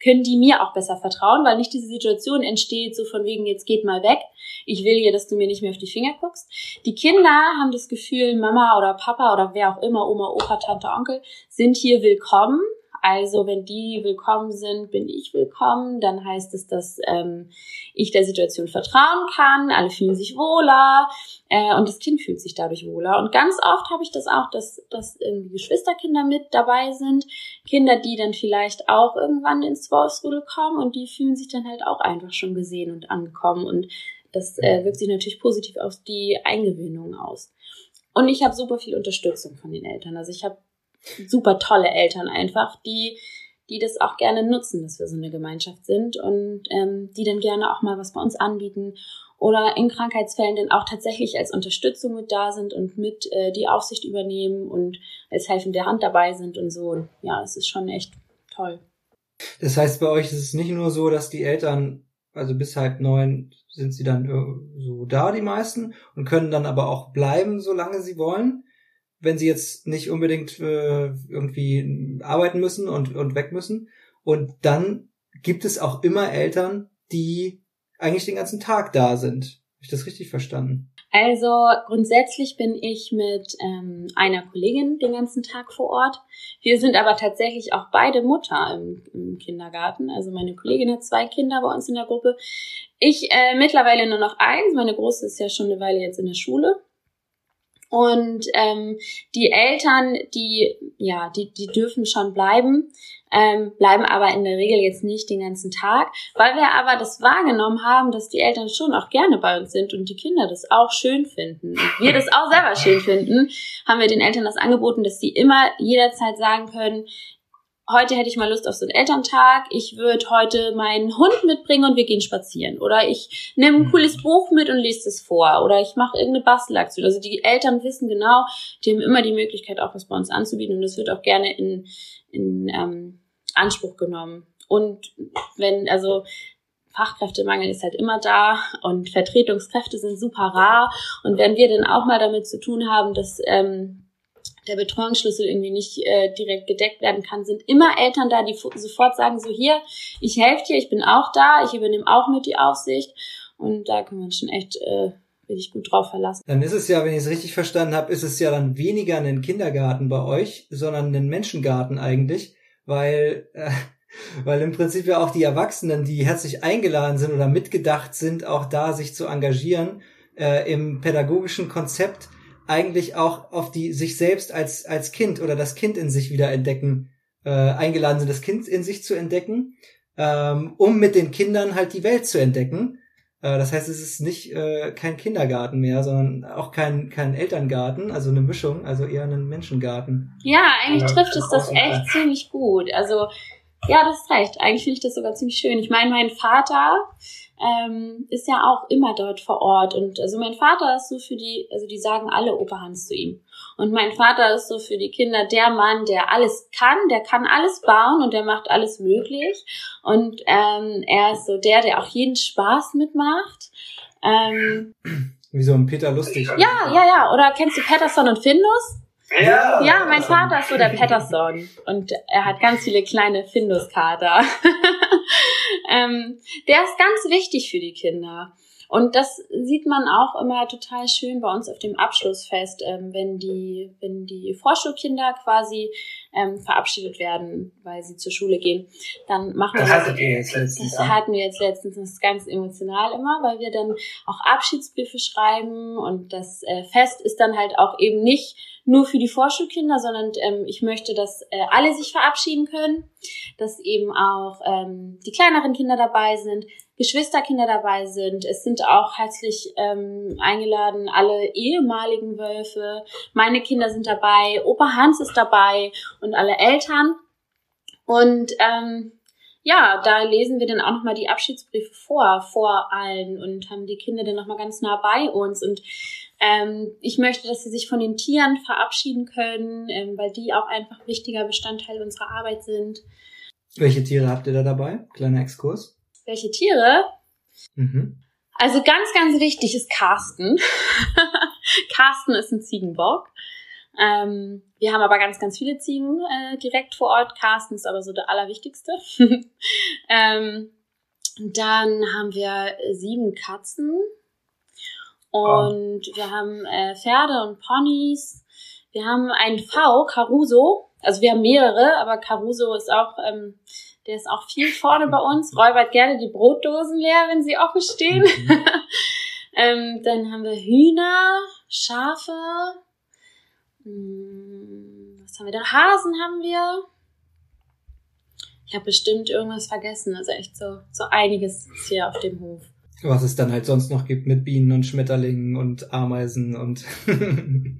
können die mir auch besser vertrauen, weil nicht diese Situation entsteht, so von wegen, jetzt geht mal weg. Ich will hier, dass du mir nicht mehr auf die Finger guckst. Die Kinder haben das Gefühl, Mama oder Papa oder wer auch immer, Oma, Opa, Tante, Onkel, sind hier willkommen also wenn die willkommen sind, bin ich willkommen. Dann heißt es, dass ähm, ich der Situation vertrauen kann. Alle fühlen sich wohler äh, und das Kind fühlt sich dadurch wohler. Und ganz oft habe ich das auch, dass, dass irgendwie Geschwisterkinder mit dabei sind. Kinder, die dann vielleicht auch irgendwann ins Wolfsrudel kommen und die fühlen sich dann halt auch einfach schon gesehen und angekommen. Und das äh, wirkt sich natürlich positiv auf die Eingewöhnung aus. Und ich habe super viel Unterstützung von den Eltern. Also ich habe super tolle Eltern einfach, die die das auch gerne nutzen, dass wir so eine Gemeinschaft sind und ähm, die dann gerne auch mal was bei uns anbieten oder in Krankheitsfällen dann auch tatsächlich als Unterstützung mit da sind und mit äh, die Aufsicht übernehmen und als helfende Hand dabei sind und so. Ja, es ist schon echt toll. Das heißt, bei euch ist es nicht nur so, dass die Eltern, also bis halb neun sind sie dann so da, die meisten, und können dann aber auch bleiben, solange sie wollen, wenn sie jetzt nicht unbedingt äh, irgendwie arbeiten müssen und, und weg müssen. Und dann gibt es auch immer Eltern, die eigentlich den ganzen Tag da sind. Habe ich das richtig verstanden? Also grundsätzlich bin ich mit ähm, einer Kollegin den ganzen Tag vor Ort. Wir sind aber tatsächlich auch beide Mutter im, im Kindergarten. Also meine Kollegin hat zwei Kinder bei uns in der Gruppe. Ich äh, mittlerweile nur noch eins. Meine Große ist ja schon eine Weile jetzt in der Schule. Und ähm, die Eltern, die, ja, die, die dürfen schon bleiben, ähm, bleiben aber in der Regel jetzt nicht den ganzen Tag. Weil wir aber das wahrgenommen haben, dass die Eltern schon auch gerne bei uns sind und die Kinder das auch schön finden und wir das auch selber schön finden, haben wir den Eltern das angeboten, dass sie immer jederzeit sagen können, heute hätte ich mal Lust auf so einen Elterntag, ich würde heute meinen Hund mitbringen und wir gehen spazieren. Oder ich nehme ein mhm. cooles Buch mit und lese es vor. Oder ich mache irgendeine Bastelaktion. Also die Eltern wissen genau, die haben immer die Möglichkeit, auch was bei uns anzubieten und das wird auch gerne in, in ähm, Anspruch genommen. Und wenn, also Fachkräftemangel ist halt immer da und Vertretungskräfte sind super rar. Und wenn wir dann auch mal damit zu tun haben, dass ähm, der Betreuungsschlüssel irgendwie nicht äh, direkt gedeckt werden kann, sind immer Eltern da, die sofort sagen, so hier, ich helfe dir, ich bin auch da, ich übernehme auch mit die Aufsicht. Und da wir uns schon echt äh, richtig gut drauf verlassen. Dann ist es ja, wenn ich es richtig verstanden habe, ist es ja dann weniger ein Kindergarten bei euch, sondern ein Menschengarten eigentlich, weil äh, weil im Prinzip ja auch die Erwachsenen, die herzlich eingeladen sind oder mitgedacht sind, auch da sich zu engagieren äh, im pädagogischen Konzept eigentlich auch auf die sich selbst als als Kind oder das Kind in sich wieder entdecken äh, eingeladen sind, das Kind in sich zu entdecken, ähm, um mit den Kindern halt die Welt zu entdecken. Äh, das heißt, es ist nicht äh, kein Kindergarten mehr, sondern auch kein kein Elterngarten, also eine Mischung, also eher ein Menschengarten. Ja, eigentlich ja, trifft es das echt ziemlich gut. Also ja, das ist recht. Eigentlich finde ich das sogar ziemlich schön. Ich meine, mein Vater ähm, ist ja auch immer dort vor Ort. Und also mein Vater ist so für die, also die sagen alle Opa Hans zu ihm. Und mein Vater ist so für die Kinder der Mann, der alles kann, der kann alles bauen und der macht alles möglich. Und ähm, er ist so der, der auch jeden Spaß mitmacht. Ähm, Wie so ein Peter Lustig. Ja, ja, ja. Oder kennst du Patterson und Findus? Ja, ja mein Vater ist so der Patterson und er hat ganz viele kleine Findus-Kater. ähm, der ist ganz wichtig für die Kinder. Und das sieht man auch immer total schön bei uns auf dem Abschlussfest, ähm, wenn die, wenn die Vorschulkinder quasi ähm, verabschiedet werden, weil sie zur Schule gehen. Dann machen das wir das. Ihr jetzt letztens, das hatten wir jetzt letztens. Das ist ganz emotional immer, weil wir dann auch Abschiedsbriefe schreiben und das äh, Fest ist dann halt auch eben nicht nur für die Vorschulkinder, sondern ähm, ich möchte, dass äh, alle sich verabschieden können, dass eben auch ähm, die kleineren Kinder dabei sind, Geschwisterkinder dabei sind. Es sind auch herzlich ähm, eingeladen alle ehemaligen Wölfe. Meine Kinder sind dabei, Opa Hans ist dabei und alle Eltern. Und ähm, ja, da lesen wir dann auch nochmal die Abschiedsbriefe vor, vor allen und haben die Kinder dann nochmal ganz nah bei uns. Und ähm, ich möchte, dass sie sich von den Tieren verabschieden können, ähm, weil die auch einfach wichtiger Bestandteil unserer Arbeit sind. Welche Tiere habt ihr da dabei? Kleiner Exkurs. Welche Tiere? Mhm. Also ganz, ganz wichtig ist Carsten. Carsten ist ein Ziegenbock. Ähm, wir haben aber ganz, ganz viele Ziegen äh, direkt vor Ort. Carsten ist aber so der allerwichtigste. ähm, dann haben wir sieben Katzen. Und oh. wir haben äh, Pferde und Ponys. Wir haben einen V, Caruso. Also wir haben mehrere, aber Caruso ist auch ähm, der ist auch viel vorne bei uns, räubert gerne die Brotdosen leer, wenn sie offen stehen. Mhm. ähm, dann haben wir Hühner, Schafe. Hm, was haben wir da? Hasen haben wir. Ich habe bestimmt irgendwas vergessen. Also echt so, so einiges ist hier auf dem Hof. Was es dann halt sonst noch gibt mit Bienen und Schmetterlingen und Ameisen und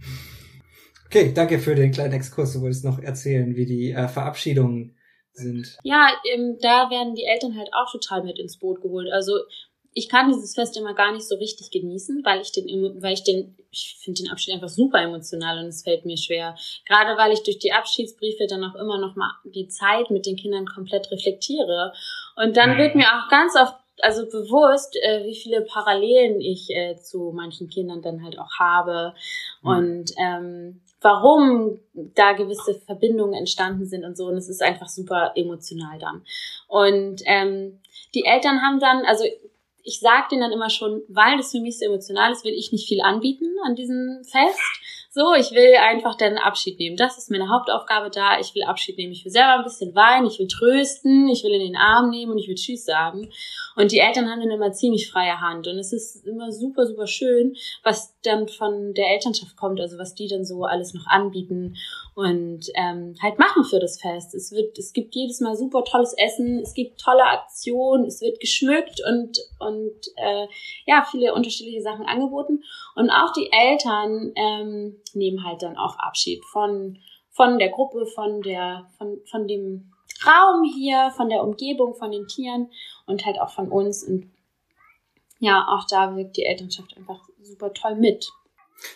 Okay, danke für den kleinen Exkurs. Du wolltest noch erzählen, wie die äh, Verabschiedungen sind. Ja, ähm, da werden die Eltern halt auch total mit ins Boot geholt. Also ich kann dieses Fest immer gar nicht so richtig genießen, weil ich den, weil ich den, ich finde den Abschied einfach super emotional und es fällt mir schwer. Gerade weil ich durch die Abschiedsbriefe dann auch immer noch mal die Zeit mit den Kindern komplett reflektiere. Und dann wird mir auch ganz oft also bewusst, äh, wie viele Parallelen ich äh, zu manchen Kindern dann halt auch habe mhm. und ähm, warum da gewisse Verbindungen entstanden sind und so. Und es ist einfach super emotional dann. Und ähm, die Eltern haben dann, also ich sage denen dann immer schon, weil das für mich so emotional ist, will ich nicht viel anbieten an diesem Fest. So, ich will einfach dann Abschied nehmen. Das ist meine Hauptaufgabe da. Ich will Abschied nehmen. Ich will selber ein bisschen weinen, ich will trösten, ich will in den Arm nehmen und ich will Tschüss sagen. Und die Eltern haben dann immer ziemlich freie Hand. Und es ist immer super, super schön, was dann von der Elternschaft kommt, also was die dann so alles noch anbieten und ähm, halt machen für das Fest. Es wird, es gibt jedes Mal super tolles Essen, es gibt tolle Aktionen, es wird geschmückt und und äh, ja viele unterschiedliche Sachen angeboten und auch die Eltern ähm, nehmen halt dann auch Abschied von von der Gruppe, von der von von dem Raum hier, von der Umgebung, von den Tieren und halt auch von uns und ja, auch da wirkt die Elternschaft einfach super toll mit.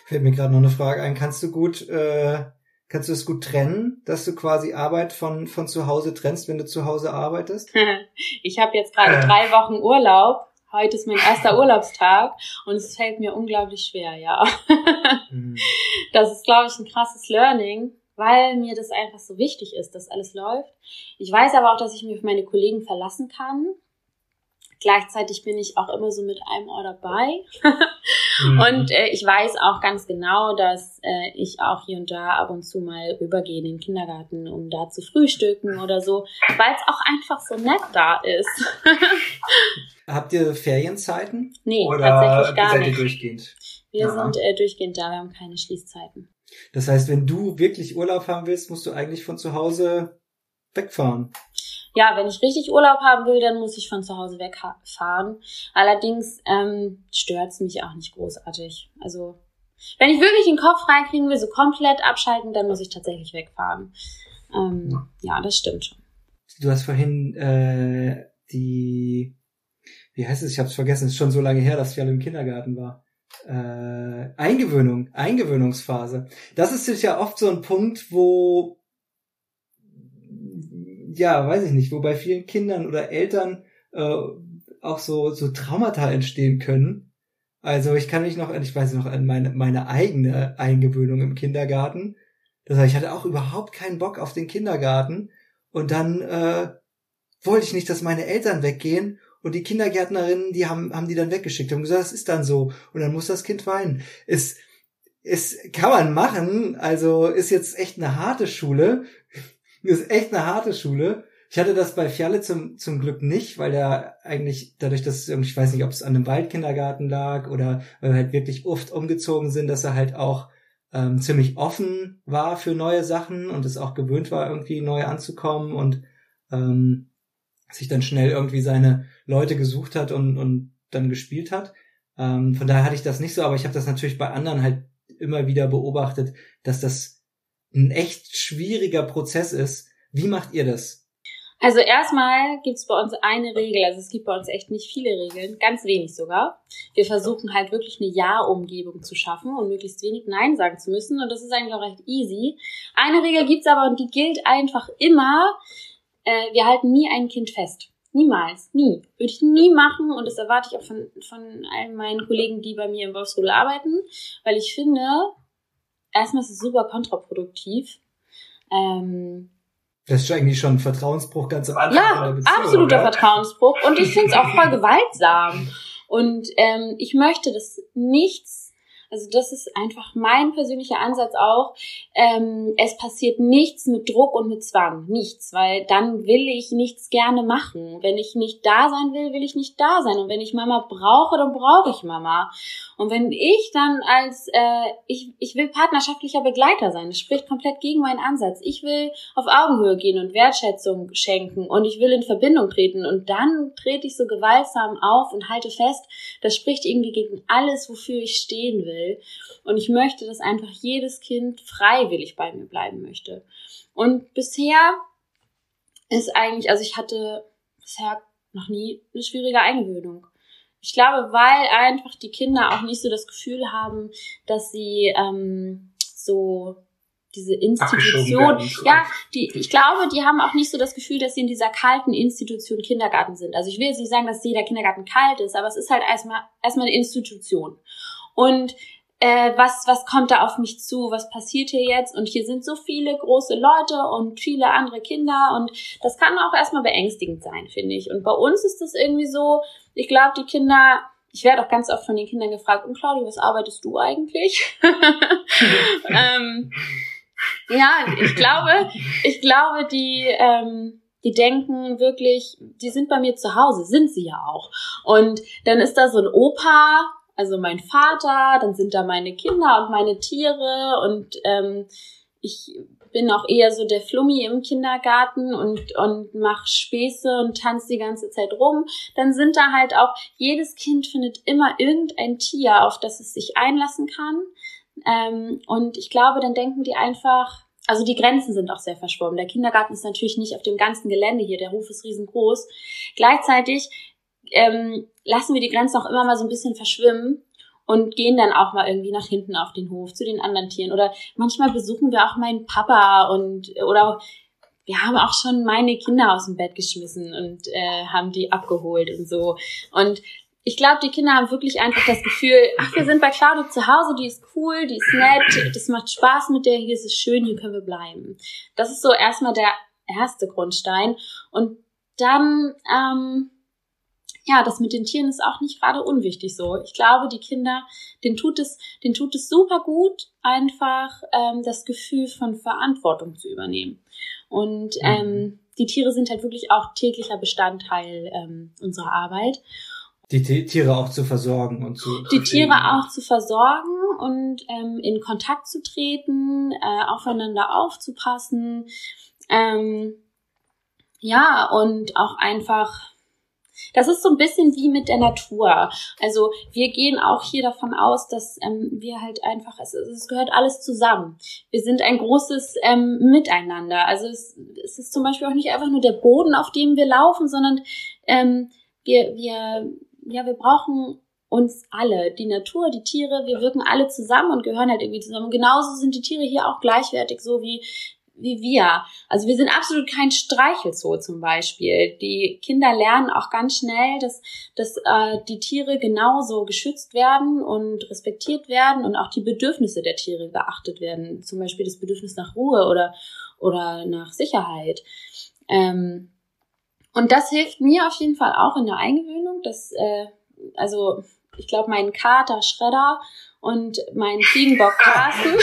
Fällt mir gerade noch eine Frage ein. Kannst du gut äh, Kannst du es gut trennen, dass du quasi Arbeit von, von zu Hause trennst, wenn du zu Hause arbeitest? ich habe jetzt gerade äh. drei Wochen Urlaub. Heute ist mein erster Urlaubstag und es fällt mir unglaublich schwer, ja. mhm. Das ist, glaube ich, ein krasses Learning, weil mir das einfach so wichtig ist, dass alles läuft. Ich weiß aber auch, dass ich mich auf meine Kollegen verlassen kann Gleichzeitig bin ich auch immer so mit einem Ohr dabei. mhm. Und äh, ich weiß auch ganz genau, dass äh, ich auch hier und da ab und zu mal rübergehe in den Kindergarten, um da zu frühstücken oder so, weil es auch einfach so nett da ist. Habt ihr Ferienzeiten? Nee, oder tatsächlich gar seid nicht. ihr durchgehend? Wir ja. sind äh, durchgehend da, wir haben keine Schließzeiten. Das heißt, wenn du wirklich Urlaub haben willst, musst du eigentlich von zu Hause wegfahren ja, wenn ich richtig Urlaub haben will, dann muss ich von zu Hause wegfahren. Allerdings ähm, stört es mich auch nicht großartig. Also wenn ich wirklich den Kopf reinkriegen will, so komplett abschalten, dann muss ich tatsächlich wegfahren. Ähm, ja, das stimmt schon. Du hast vorhin äh, die, wie heißt es? Ich habe es vergessen. Es ist schon so lange her, dass ich alle im Kindergarten war. Äh, Eingewöhnung, Eingewöhnungsphase. Das ist ja oft so ein Punkt, wo ja, weiß ich nicht, wo bei vielen Kindern oder Eltern äh, auch so, so Traumata entstehen können. Also ich kann mich noch, ich weiß noch an meine, meine eigene Eingewöhnung im Kindergarten. Das heißt, ich hatte auch überhaupt keinen Bock auf den Kindergarten. Und dann äh, wollte ich nicht, dass meine Eltern weggehen. Und die Kindergärtnerinnen, die haben, haben die dann weggeschickt, haben gesagt, das ist dann so. Und dann muss das Kind weinen. Es, es kann man machen. Also ist jetzt echt eine harte Schule. Ist echt eine harte Schule. Ich hatte das bei Fialle zum, zum Glück nicht, weil der eigentlich dadurch, dass ich weiß nicht, ob es an einem Waldkindergarten lag oder weil wir halt wirklich oft umgezogen sind, dass er halt auch ähm, ziemlich offen war für neue Sachen und es auch gewöhnt war, irgendwie neu anzukommen und ähm, sich dann schnell irgendwie seine Leute gesucht hat und, und dann gespielt hat. Ähm, von daher hatte ich das nicht so, aber ich habe das natürlich bei anderen halt immer wieder beobachtet, dass das ein echt schwieriger Prozess ist. Wie macht ihr das? Also erstmal gibt's bei uns eine Regel, also es gibt bei uns echt nicht viele Regeln, ganz wenig sogar. Wir versuchen halt wirklich eine Ja-Umgebung zu schaffen und möglichst wenig Nein sagen zu müssen und das ist eigentlich auch recht easy. Eine Regel gibt's aber und die gilt einfach immer, äh, wir halten nie ein Kind fest. Niemals, nie. Würde ich nie machen und das erwarte ich auch von, von allen meinen Kollegen, die bei mir im Wolfsrudel arbeiten, weil ich finde, erstmal ist es super kontraproduktiv. Ähm, das ist eigentlich schon ein Vertrauensbruch ganz am Anfang ja, Beziehung. Absoluter oder? Vertrauensbruch. Und ich finde es auch voll gewaltsam. Und ähm, ich möchte, dass nichts also das ist einfach mein persönlicher Ansatz auch. Ähm, es passiert nichts mit Druck und mit Zwang. Nichts, weil dann will ich nichts gerne machen. Wenn ich nicht da sein will, will ich nicht da sein. Und wenn ich Mama brauche, dann brauche ich Mama. Und wenn ich dann als, äh, ich, ich will partnerschaftlicher Begleiter sein, das spricht komplett gegen meinen Ansatz. Ich will auf Augenhöhe gehen und Wertschätzung schenken und ich will in Verbindung treten. Und dann trete ich so gewaltsam auf und halte fest, das spricht irgendwie gegen alles, wofür ich stehen will. Und ich möchte, dass einfach jedes Kind freiwillig bei mir bleiben möchte. Und bisher ist eigentlich, also ich hatte bisher noch nie eine schwierige Eingewöhnung. Ich glaube, weil einfach die Kinder auch nicht so das Gefühl haben, dass sie ähm, so diese Institution, ja, die, ich glaube, die haben auch nicht so das Gefühl, dass sie in dieser kalten Institution Kindergarten sind. Also ich will jetzt nicht sagen, dass jeder Kindergarten kalt ist, aber es ist halt erstmal erstmal eine Institution. Und äh, was, was kommt da auf mich zu, was passiert hier jetzt? Und hier sind so viele große Leute und viele andere Kinder und das kann auch erstmal beängstigend sein, finde ich. Und bei uns ist das irgendwie so, ich glaube, die Kinder, ich werde auch ganz oft von den Kindern gefragt, und Claudia, was arbeitest du eigentlich? ähm, ja, ich glaube, ich glaube, die, ähm, die denken wirklich, die sind bei mir zu Hause, sind sie ja auch. Und dann ist da so ein Opa, also mein Vater, dann sind da meine Kinder und meine Tiere und ähm, ich bin auch eher so der Flummi im Kindergarten und, und mach Späße und tanze die ganze Zeit rum. Dann sind da halt auch, jedes Kind findet immer irgendein Tier, auf das es sich einlassen kann. Ähm, und ich glaube, dann denken die einfach, also die Grenzen sind auch sehr verschwommen. Der Kindergarten ist natürlich nicht auf dem ganzen Gelände hier, der Hof ist riesengroß. Gleichzeitig ähm, lassen wir die Grenzen auch immer mal so ein bisschen verschwimmen und gehen dann auch mal irgendwie nach hinten auf den Hof zu den anderen Tieren. Oder manchmal besuchen wir auch meinen Papa und oder wir haben auch schon meine Kinder aus dem Bett geschmissen und äh, haben die abgeholt und so. Und ich glaube, die Kinder haben wirklich einfach das Gefühl, ach, wir sind bei Claudia zu Hause, die ist cool, die ist nett, das macht Spaß mit der, hier ist es schön, hier können wir bleiben. Das ist so erstmal der erste Grundstein. Und dann ähm, ja, das mit den Tieren ist auch nicht gerade unwichtig so. Ich glaube, die Kinder, denen tut es, denen tut es super gut, einfach ähm, das Gefühl von Verantwortung zu übernehmen. Und mhm. ähm, die Tiere sind halt wirklich auch täglicher Bestandteil ähm, unserer Arbeit. Die T Tiere auch zu versorgen und zu. Die Tiere auch zu versorgen und ähm, in Kontakt zu treten, äh, aufeinander aufzupassen. Ähm, ja, und auch einfach das ist so ein bisschen wie mit der Natur. Also wir gehen auch hier davon aus, dass ähm, wir halt einfach, es, es gehört alles zusammen. Wir sind ein großes ähm, Miteinander. Also es, es ist zum Beispiel auch nicht einfach nur der Boden, auf dem wir laufen, sondern ähm, wir, wir, ja, wir brauchen uns alle, die Natur, die Tiere, wir wirken alle zusammen und gehören halt irgendwie zusammen. genauso sind die Tiere hier auch gleichwertig, so wie wie wir. Also wir sind absolut kein Streichelzoo zum Beispiel. Die Kinder lernen auch ganz schnell, dass, dass äh, die Tiere genauso geschützt werden und respektiert werden und auch die Bedürfnisse der Tiere beachtet werden. Zum Beispiel das Bedürfnis nach Ruhe oder, oder nach Sicherheit. Ähm, und das hilft mir auf jeden Fall auch in der Eingewöhnung. Dass, äh, also ich glaube, mein Kater Schredder und mein Fliegenbock Carsten.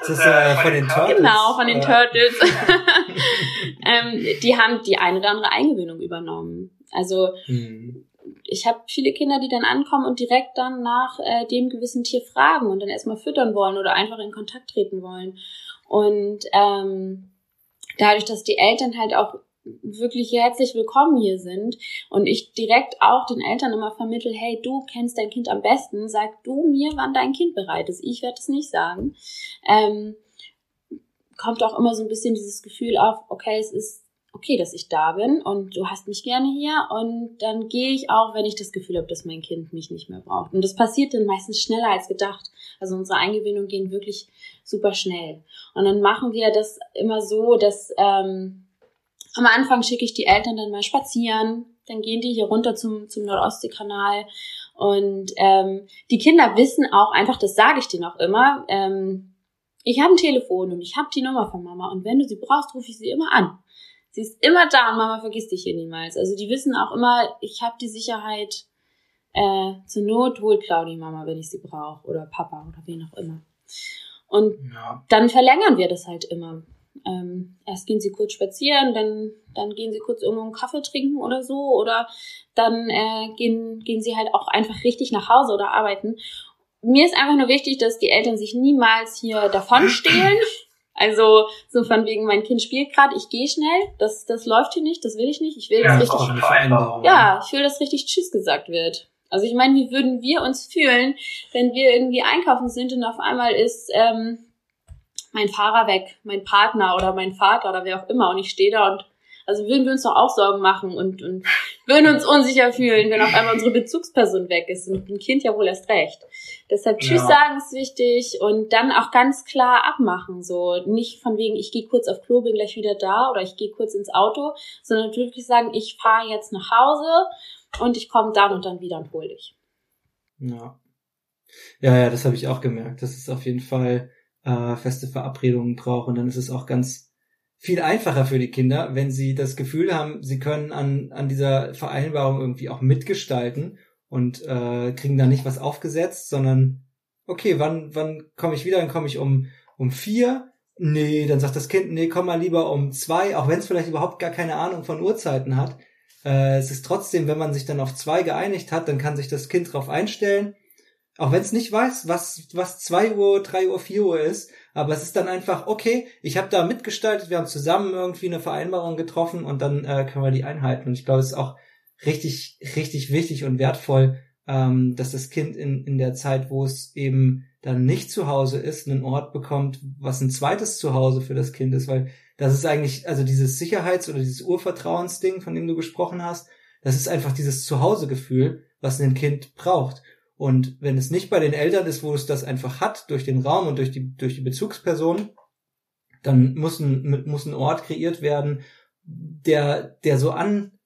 das ist äh, von den Turtles. Genau, von den Turtles. ähm, die haben die eine oder andere Eingewöhnung übernommen. Also mhm. ich habe viele Kinder, die dann ankommen und direkt dann nach äh, dem gewissen Tier fragen und dann erstmal füttern wollen oder einfach in Kontakt treten wollen. Und ähm, dadurch, dass die Eltern halt auch wirklich herzlich willkommen hier sind und ich direkt auch den Eltern immer vermittel, hey, du kennst dein Kind am besten, sag du mir, wann dein Kind bereit ist. Ich werde es nicht sagen. Ähm, kommt auch immer so ein bisschen dieses Gefühl auf, okay, es ist okay, dass ich da bin und du hast mich gerne hier und dann gehe ich auch, wenn ich das Gefühl habe, dass mein Kind mich nicht mehr braucht. Und das passiert dann meistens schneller als gedacht. Also unsere Eingewöhnungen gehen wirklich super schnell. Und dann machen wir das immer so, dass ähm, am Anfang schicke ich die Eltern dann mal spazieren, dann gehen die hier runter zum, zum Nordostseekanal und ähm, die Kinder wissen auch einfach, das sage ich denen auch immer, ähm, ich habe ein Telefon und ich habe die Nummer von Mama und wenn du sie brauchst, rufe ich sie immer an. Sie ist immer da und Mama vergisst dich hier niemals. Also die wissen auch immer, ich habe die Sicherheit, äh, zur Not holt Claudi Mama, wenn ich sie brauche oder Papa oder wen auch immer. Und ja. dann verlängern wir das halt immer. Ähm, erst gehen sie kurz spazieren, dann, dann gehen sie kurz irgendwo einen Kaffee trinken oder so, oder dann äh, gehen, gehen sie halt auch einfach richtig nach Hause oder arbeiten. Mir ist einfach nur wichtig, dass die Eltern sich niemals hier davon stehlen. Also so von wegen, mein Kind spielt gerade, ich gehe schnell, das, das läuft hier nicht, das will ich nicht. Ich will, ja, dass richtig, ja, ich will, dass richtig Tschüss gesagt wird. Also ich meine, wie würden wir uns fühlen, wenn wir irgendwie einkaufen sind und auf einmal ist ähm, mein Fahrer weg, mein Partner oder mein Vater oder wer auch immer und ich stehe da und also würden wir uns doch auch Sorgen machen und, und würden uns unsicher fühlen, wenn auf einmal unsere Bezugsperson weg ist und ein Kind ja wohl erst recht. Deshalb Tschüss ja. sagen ist wichtig und dann auch ganz klar abmachen, so nicht von wegen, ich gehe kurz auf Klo, bin gleich wieder da oder ich gehe kurz ins Auto, sondern wirklich sagen, ich fahre jetzt nach Hause und ich komme dann und dann wieder und hol dich. Ja. Ja, ja, das habe ich auch gemerkt. Das ist auf jeden Fall äh, feste Verabredungen brauchen, dann ist es auch ganz viel einfacher für die Kinder, wenn sie das Gefühl haben, sie können an, an dieser Vereinbarung irgendwie auch mitgestalten und äh, kriegen da nicht was aufgesetzt, sondern okay, wann, wann komme ich wieder? Dann komme ich um, um vier. Nee, dann sagt das Kind, nee, komm mal lieber um zwei, auch wenn es vielleicht überhaupt gar keine Ahnung von Uhrzeiten hat. Äh, es ist trotzdem, wenn man sich dann auf zwei geeinigt hat, dann kann sich das Kind darauf einstellen auch wenn es nicht weiß, was, was zwei Uhr, drei Uhr, vier Uhr ist. Aber es ist dann einfach, okay, ich habe da mitgestaltet, wir haben zusammen irgendwie eine Vereinbarung getroffen und dann äh, können wir die einhalten. Und ich glaube, es ist auch richtig, richtig wichtig und wertvoll, ähm, dass das Kind in, in der Zeit, wo es eben dann nicht zu Hause ist, einen Ort bekommt, was ein zweites Zuhause für das Kind ist, weil das ist eigentlich, also dieses Sicherheits- oder dieses Urvertrauensding, von dem du gesprochen hast, das ist einfach dieses Zuhausegefühl, was ein Kind braucht. Und wenn es nicht bei den Eltern ist, wo es das einfach hat, durch den Raum und durch die, durch die Bezugsperson, dann muss ein, muss ein Ort kreiert werden, der, der so an,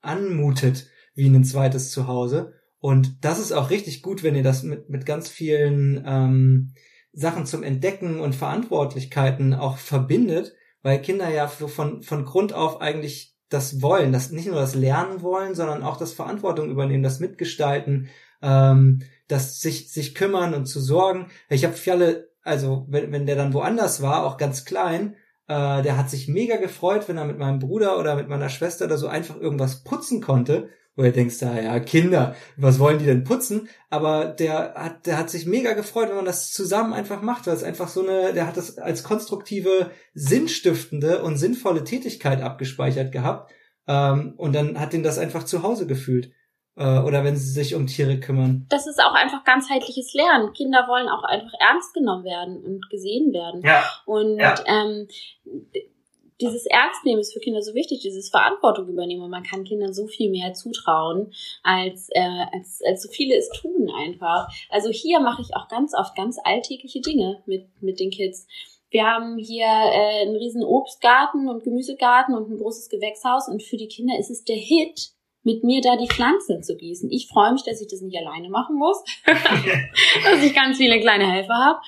anmutet wie ein zweites Zuhause. Und das ist auch richtig gut, wenn ihr das mit, mit ganz vielen ähm, Sachen zum Entdecken und Verantwortlichkeiten auch verbindet, weil Kinder ja von, von Grund auf eigentlich das wollen, das nicht nur das Lernen wollen, sondern auch das Verantwortung übernehmen, das Mitgestalten, ähm, das sich, sich kümmern und zu sorgen. Ich habe Fjalle, also wenn, wenn der dann woanders war, auch ganz klein, äh, der hat sich mega gefreut, wenn er mit meinem Bruder oder mit meiner Schwester da so einfach irgendwas putzen konnte. Wo er denkst, ah ja, Kinder, was wollen die denn putzen? Aber der hat, der hat sich mega gefreut, wenn man das zusammen einfach macht, weil es einfach so eine, der hat das als konstruktive, sinnstiftende und sinnvolle Tätigkeit abgespeichert gehabt. Ähm, und dann hat ihn das einfach zu Hause gefühlt äh, oder wenn sie sich um Tiere kümmern. Das ist auch einfach ganzheitliches Lernen. Kinder wollen auch einfach ernst genommen werden und gesehen werden. Ja. Und ja. Ähm, dieses Ernstnehmen ist für Kinder so wichtig, dieses Verantwortung übernehmen. Und man kann Kindern so viel mehr zutrauen, als, äh, als, als so viele es tun einfach. Also hier mache ich auch ganz oft ganz alltägliche Dinge mit, mit den Kids. Wir haben hier äh, einen riesen Obstgarten und Gemüsegarten und ein großes Gewächshaus und für die Kinder ist es der Hit, mit mir da die Pflanzen zu gießen. Ich freue mich, dass ich das nicht alleine machen muss, dass ich ganz viele kleine Helfer habe.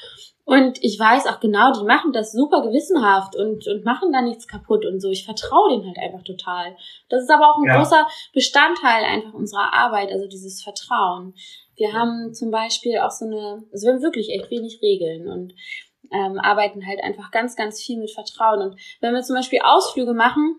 Und ich weiß auch genau, die machen das super gewissenhaft und, und machen da nichts kaputt und so. Ich vertraue denen halt einfach total. Das ist aber auch ein ja. großer Bestandteil einfach unserer Arbeit, also dieses Vertrauen. Wir haben zum Beispiel auch so eine, also wir haben wirklich echt wenig Regeln und ähm, arbeiten halt einfach ganz, ganz viel mit Vertrauen. Und wenn wir zum Beispiel Ausflüge machen,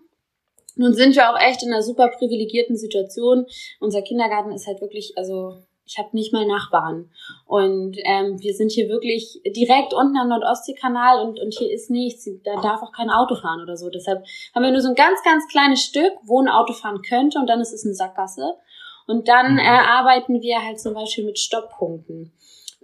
nun sind wir auch echt in einer super privilegierten Situation. Unser Kindergarten ist halt wirklich, also ich habe nicht mal Nachbarn. Und ähm, wir sind hier wirklich direkt unten am Nordostseekanal und, und hier ist nichts. Da darf auch kein Auto fahren oder so. Deshalb haben wir nur so ein ganz, ganz kleines Stück, wo ein Auto fahren könnte und dann ist es eine Sackgasse. Und dann mhm. äh, arbeiten wir halt zum Beispiel mit Stopppunkten.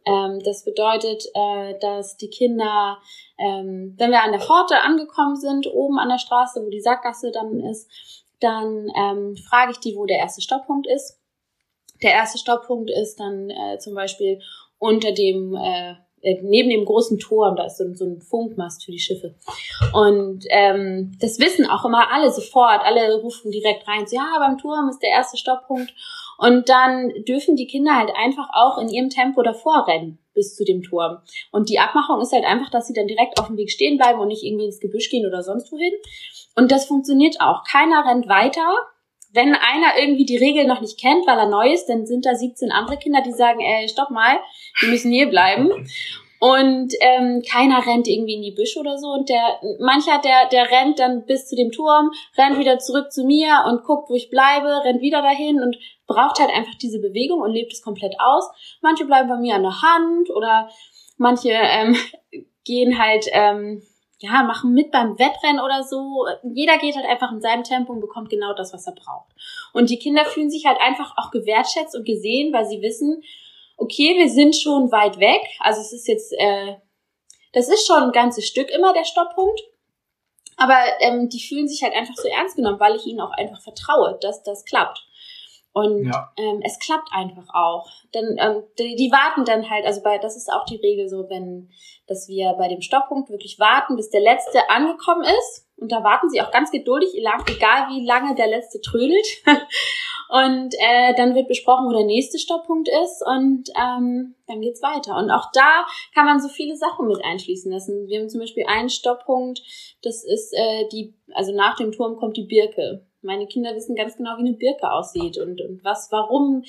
Ähm, das bedeutet, äh, dass die Kinder, ähm, wenn wir an der Pforte angekommen sind, oben an der Straße, wo die Sackgasse dann ist, dann ähm, frage ich die, wo der erste Stopppunkt ist der erste Stopppunkt ist dann äh, zum Beispiel unter dem äh, äh, neben dem großen Turm, da ist so, so ein Funkmast für die Schiffe. Und ähm, das wissen auch immer alle sofort, alle rufen direkt rein, ja, beim Turm ist der erste Stopppunkt. Und dann dürfen die Kinder halt einfach auch in ihrem Tempo davor rennen bis zu dem Turm. Und die Abmachung ist halt einfach, dass sie dann direkt auf dem Weg stehen bleiben und nicht irgendwie ins Gebüsch gehen oder sonst wohin. Und das funktioniert auch. Keiner rennt weiter, wenn einer irgendwie die Regeln noch nicht kennt, weil er neu ist, dann sind da 17 andere Kinder, die sagen, ey, stopp mal, wir müssen hier bleiben. Und ähm, keiner rennt irgendwie in die Büsche oder so. Und der, mancher, der, der rennt dann bis zu dem Turm, rennt wieder zurück zu mir und guckt, wo ich bleibe, rennt wieder dahin und braucht halt einfach diese Bewegung und lebt es komplett aus. Manche bleiben bei mir an der Hand oder manche ähm, gehen halt ähm, ja, machen mit beim Wettrennen oder so. Jeder geht halt einfach in seinem Tempo und bekommt genau das, was er braucht. Und die Kinder fühlen sich halt einfach auch gewertschätzt und gesehen, weil sie wissen, okay, wir sind schon weit weg. Also es ist jetzt, äh, das ist schon ein ganzes Stück immer der Stopppunkt. Aber ähm, die fühlen sich halt einfach so ernst genommen, weil ich ihnen auch einfach vertraue, dass das klappt. Und ja. ähm, es klappt einfach auch. Denn ähm, die, die warten dann halt, also bei, das ist auch die Regel so, wenn, dass wir bei dem Stopppunkt wirklich warten, bis der Letzte angekommen ist. Und da warten sie auch ganz geduldig, egal wie lange der Letzte trödelt. und äh, dann wird besprochen, wo der nächste Stopppunkt ist und ähm, dann geht's weiter. Und auch da kann man so viele Sachen mit einschließen lassen. Wir haben zum Beispiel einen Stopppunkt, das ist äh, die, also nach dem Turm kommt die Birke. Meine Kinder wissen ganz genau, wie eine Birke aussieht und, und was, warum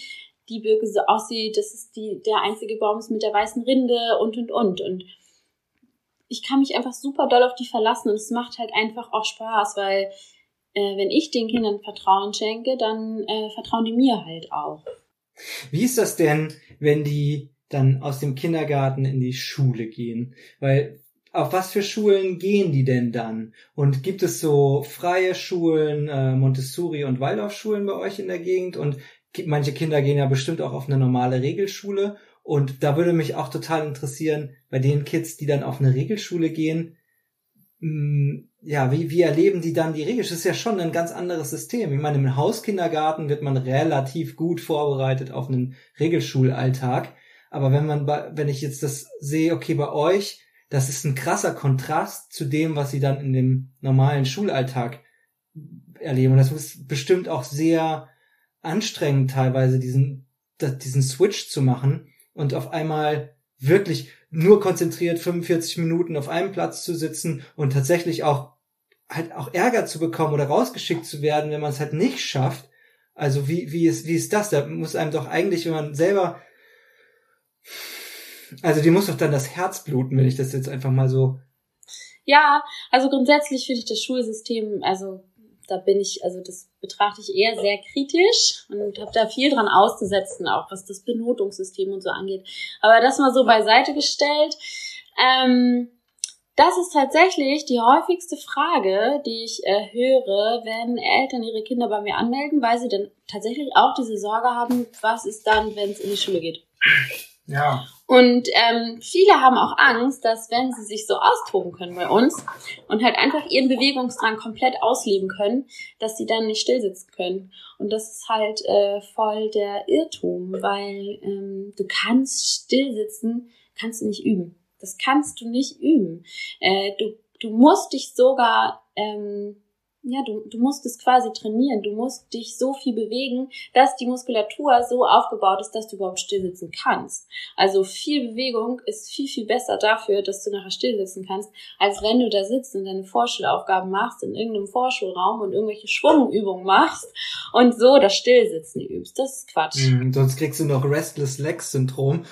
die Birke so aussieht. Das ist die, der einzige Baum ist mit der weißen Rinde und, und, und. Und ich kann mich einfach super doll auf die verlassen und es macht halt einfach auch Spaß, weil äh, wenn ich den Kindern Vertrauen schenke, dann äh, vertrauen die mir halt auch. Wie ist das denn, wenn die dann aus dem Kindergarten in die Schule gehen? Weil auf was für Schulen gehen die denn dann? Und gibt es so freie Schulen, äh, Montessori und Waldorfschulen bei euch in der Gegend? Und manche Kinder gehen ja bestimmt auch auf eine normale Regelschule. Und da würde mich auch total interessieren, bei den Kids, die dann auf eine Regelschule gehen, mh, hm, ja, wie, wie erleben die dann die Regelschule? Das ist ja schon ein ganz anderes System. Ich meine, im Hauskindergarten wird man relativ gut vorbereitet auf einen Regelschulalltag. Aber wenn man, bei, wenn ich jetzt das sehe, okay, bei euch, das ist ein krasser Kontrast zu dem, was sie dann in dem normalen Schulalltag erleben. Und das ist bestimmt auch sehr anstrengend teilweise, diesen, diesen Switch zu machen und auf einmal wirklich nur konzentriert 45 Minuten auf einem Platz zu sitzen und tatsächlich auch halt auch Ärger zu bekommen oder rausgeschickt zu werden, wenn man es halt nicht schafft. Also wie, wie ist, wie ist das? Da muss einem doch eigentlich, wenn man selber also die muss doch dann das Herz bluten, wenn ich das jetzt einfach mal so. Ja, also grundsätzlich finde ich das Schulsystem, also da bin ich, also das betrachte ich eher sehr kritisch und habe da viel dran auszusetzen, auch was das Benotungssystem und so angeht. Aber das mal so beiseite gestellt. Ähm, das ist tatsächlich die häufigste Frage, die ich äh, höre, wenn Eltern ihre Kinder bei mir anmelden, weil sie dann tatsächlich auch diese Sorge haben, was ist dann, wenn es in die Schule geht. Ja. Und ähm, viele haben auch Angst, dass wenn sie sich so austoben können bei uns und halt einfach ihren Bewegungsdrang komplett ausleben können, dass sie dann nicht stillsitzen können. Und das ist halt äh, voll der Irrtum, weil ähm, du kannst stillsitzen, kannst du nicht üben. Das kannst du nicht üben. Äh, du, du musst dich sogar ähm, ja, du, du musst es quasi trainieren. Du musst dich so viel bewegen, dass die Muskulatur so aufgebaut ist, dass du überhaupt stillsitzen kannst. Also viel Bewegung ist viel, viel besser dafür, dass du nachher stillsitzen kannst, als wenn du da sitzt und deine Vorschulaufgaben machst in irgendeinem Vorschulraum und irgendwelche Schwungübungen machst und so das Stillsitzen übst. Das ist Quatsch. Mhm, sonst kriegst du noch Restless Legs Syndrom.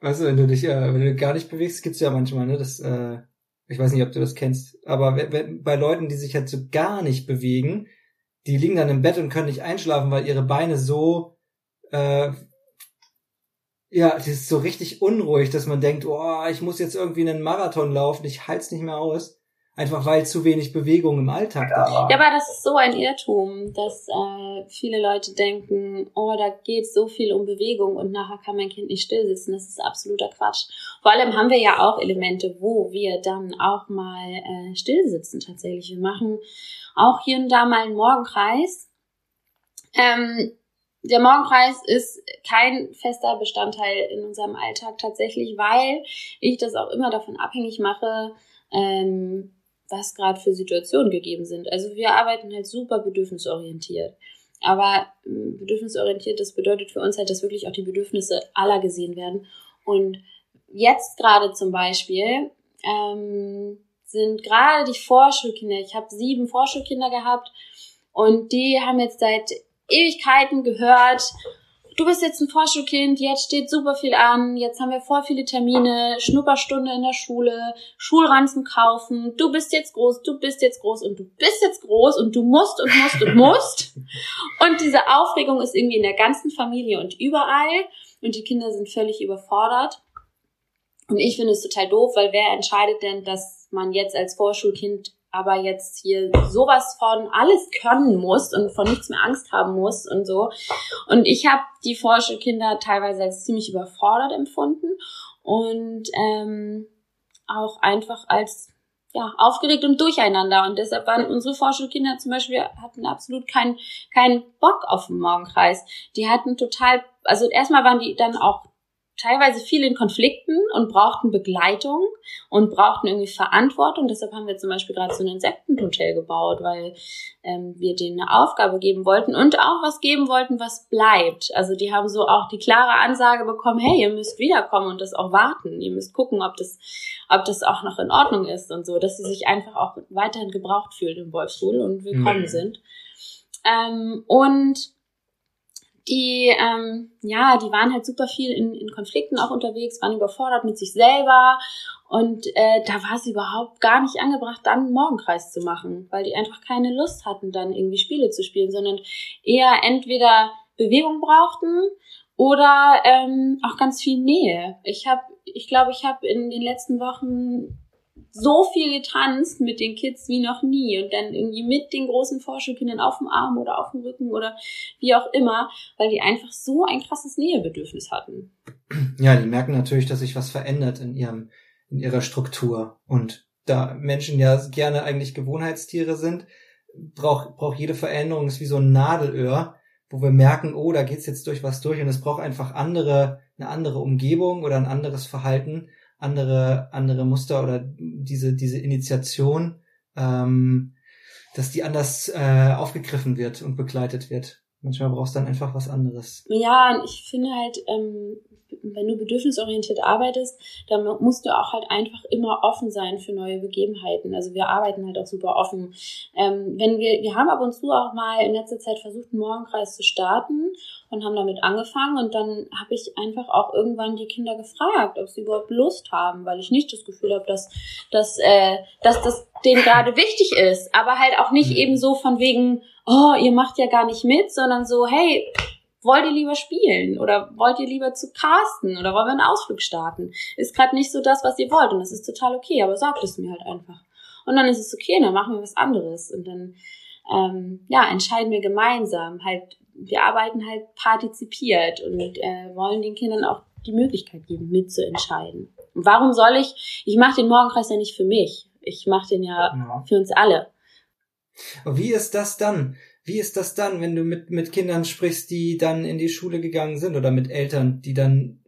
du, wenn du dich, äh, wenn du gar nicht bewegst, gibt's ja manchmal, ne, das, äh ich weiß nicht, ob du das kennst, aber bei Leuten, die sich halt so gar nicht bewegen, die liegen dann im Bett und können nicht einschlafen, weil ihre Beine so, äh, ja, das ist so richtig unruhig, dass man denkt, oh, ich muss jetzt irgendwie einen Marathon laufen, ich halte es nicht mehr aus. Einfach weil zu wenig Bewegung im Alltag da war. Ja, aber das ist so ein Irrtum, dass äh, viele Leute denken, oh, da geht so viel um Bewegung und nachher kann mein Kind nicht stillsitzen. Das ist absoluter Quatsch. Vor allem haben wir ja auch Elemente, wo wir dann auch mal äh, stillsitzen tatsächlich. Wir machen auch hier und da mal einen Morgenkreis. Ähm, der Morgenkreis ist kein fester Bestandteil in unserem Alltag tatsächlich, weil ich das auch immer davon abhängig mache, ähm, was gerade für Situationen gegeben sind. Also wir arbeiten halt super bedürfnisorientiert. Aber ähm, bedürfnisorientiert, das bedeutet für uns halt, dass wirklich auch die Bedürfnisse aller gesehen werden. Und jetzt gerade zum Beispiel ähm, sind gerade die Vorschulkinder, ich habe sieben Vorschulkinder gehabt und die haben jetzt seit Ewigkeiten gehört, du bist jetzt ein Vorschulkind, jetzt steht super viel an, jetzt haben wir voll viele Termine, Schnupperstunde in der Schule, Schulranzen kaufen, du bist jetzt groß, du bist jetzt groß und du bist jetzt groß und du musst und musst und musst. Und diese Aufregung ist irgendwie in der ganzen Familie und überall und die Kinder sind völlig überfordert. Und ich finde es total doof, weil wer entscheidet denn, dass man jetzt als Vorschulkind aber jetzt hier sowas von alles können muss und von nichts mehr Angst haben muss und so. Und ich habe die Vorschulkinder teilweise als ziemlich überfordert empfunden und ähm, auch einfach als ja, aufgeregt und durcheinander. Und deshalb waren unsere Vorschulkinder zum Beispiel, hatten absolut keinen keinen Bock auf den Morgenkreis. Die hatten total, also erstmal waren die dann auch teilweise viel in Konflikten und brauchten Begleitung und brauchten irgendwie Verantwortung. Deshalb haben wir zum Beispiel gerade so ein Insektenhotel gebaut, weil ähm, wir denen eine Aufgabe geben wollten und auch was geben wollten, was bleibt. Also die haben so auch die klare Ansage bekommen, hey, ihr müsst wiederkommen und das auch warten. Ihr müsst gucken, ob das, ob das auch noch in Ordnung ist und so, dass sie sich einfach auch weiterhin gebraucht fühlen im Wolfsrudel und willkommen mhm. sind. Ähm, und die, ähm, ja, die waren halt super viel in, in Konflikten auch unterwegs, waren überfordert mit sich selber und äh, da war es überhaupt gar nicht angebracht, dann einen Morgenkreis zu machen, weil die einfach keine Lust hatten, dann irgendwie Spiele zu spielen, sondern eher entweder Bewegung brauchten oder ähm, auch ganz viel Nähe. Ich habe, ich glaube, ich habe in den letzten Wochen so viel getanzt mit den Kids wie noch nie und dann irgendwie mit den großen Vorschulkindern auf dem Arm oder auf dem Rücken oder wie auch immer, weil die einfach so ein krasses Nähebedürfnis hatten. Ja, die merken natürlich, dass sich was verändert in ihrem, in ihrer Struktur und da Menschen ja gerne eigentlich Gewohnheitstiere sind, braucht, braucht jede Veränderung ist wie so ein Nadelöhr, wo wir merken, oh, da geht's jetzt durch was durch und es braucht einfach andere, eine andere Umgebung oder ein anderes Verhalten, andere, andere Muster oder diese, diese Initiation, ähm, dass die anders äh, aufgegriffen wird und begleitet wird. Manchmal brauchst du dann einfach was anderes. Ja, ich finde halt, ähm, wenn du bedürfnisorientiert arbeitest, dann musst du auch halt einfach immer offen sein für neue Begebenheiten. Also wir arbeiten halt auch super offen. Ähm, wenn wir, wir haben ab und zu auch mal in letzter Zeit versucht, einen Morgenkreis zu starten und haben damit angefangen und dann habe ich einfach auch irgendwann die Kinder gefragt, ob sie überhaupt Lust haben, weil ich nicht das Gefühl habe, dass, dass, äh, dass das denen gerade wichtig ist, aber halt auch nicht mhm. eben so von wegen, oh, ihr macht ja gar nicht mit, sondern so, hey, wollt ihr lieber spielen oder wollt ihr lieber zu Carsten oder wollen wir einen Ausflug starten? Ist gerade nicht so das, was ihr wollt und das ist total okay, aber sagt es mir halt einfach. Und dann ist es okay, dann machen wir was anderes und dann ähm, ja entscheiden wir gemeinsam. Halt, wir arbeiten halt partizipiert und äh, wollen den Kindern auch die Möglichkeit geben, mitzuentscheiden. Und warum soll ich? Ich mache den Morgenkreis ja nicht für mich. Ich mache den ja, ja für uns alle. Wie ist das dann? Wie ist das dann, wenn du mit, mit Kindern sprichst, die dann in die Schule gegangen sind oder mit Eltern, die dann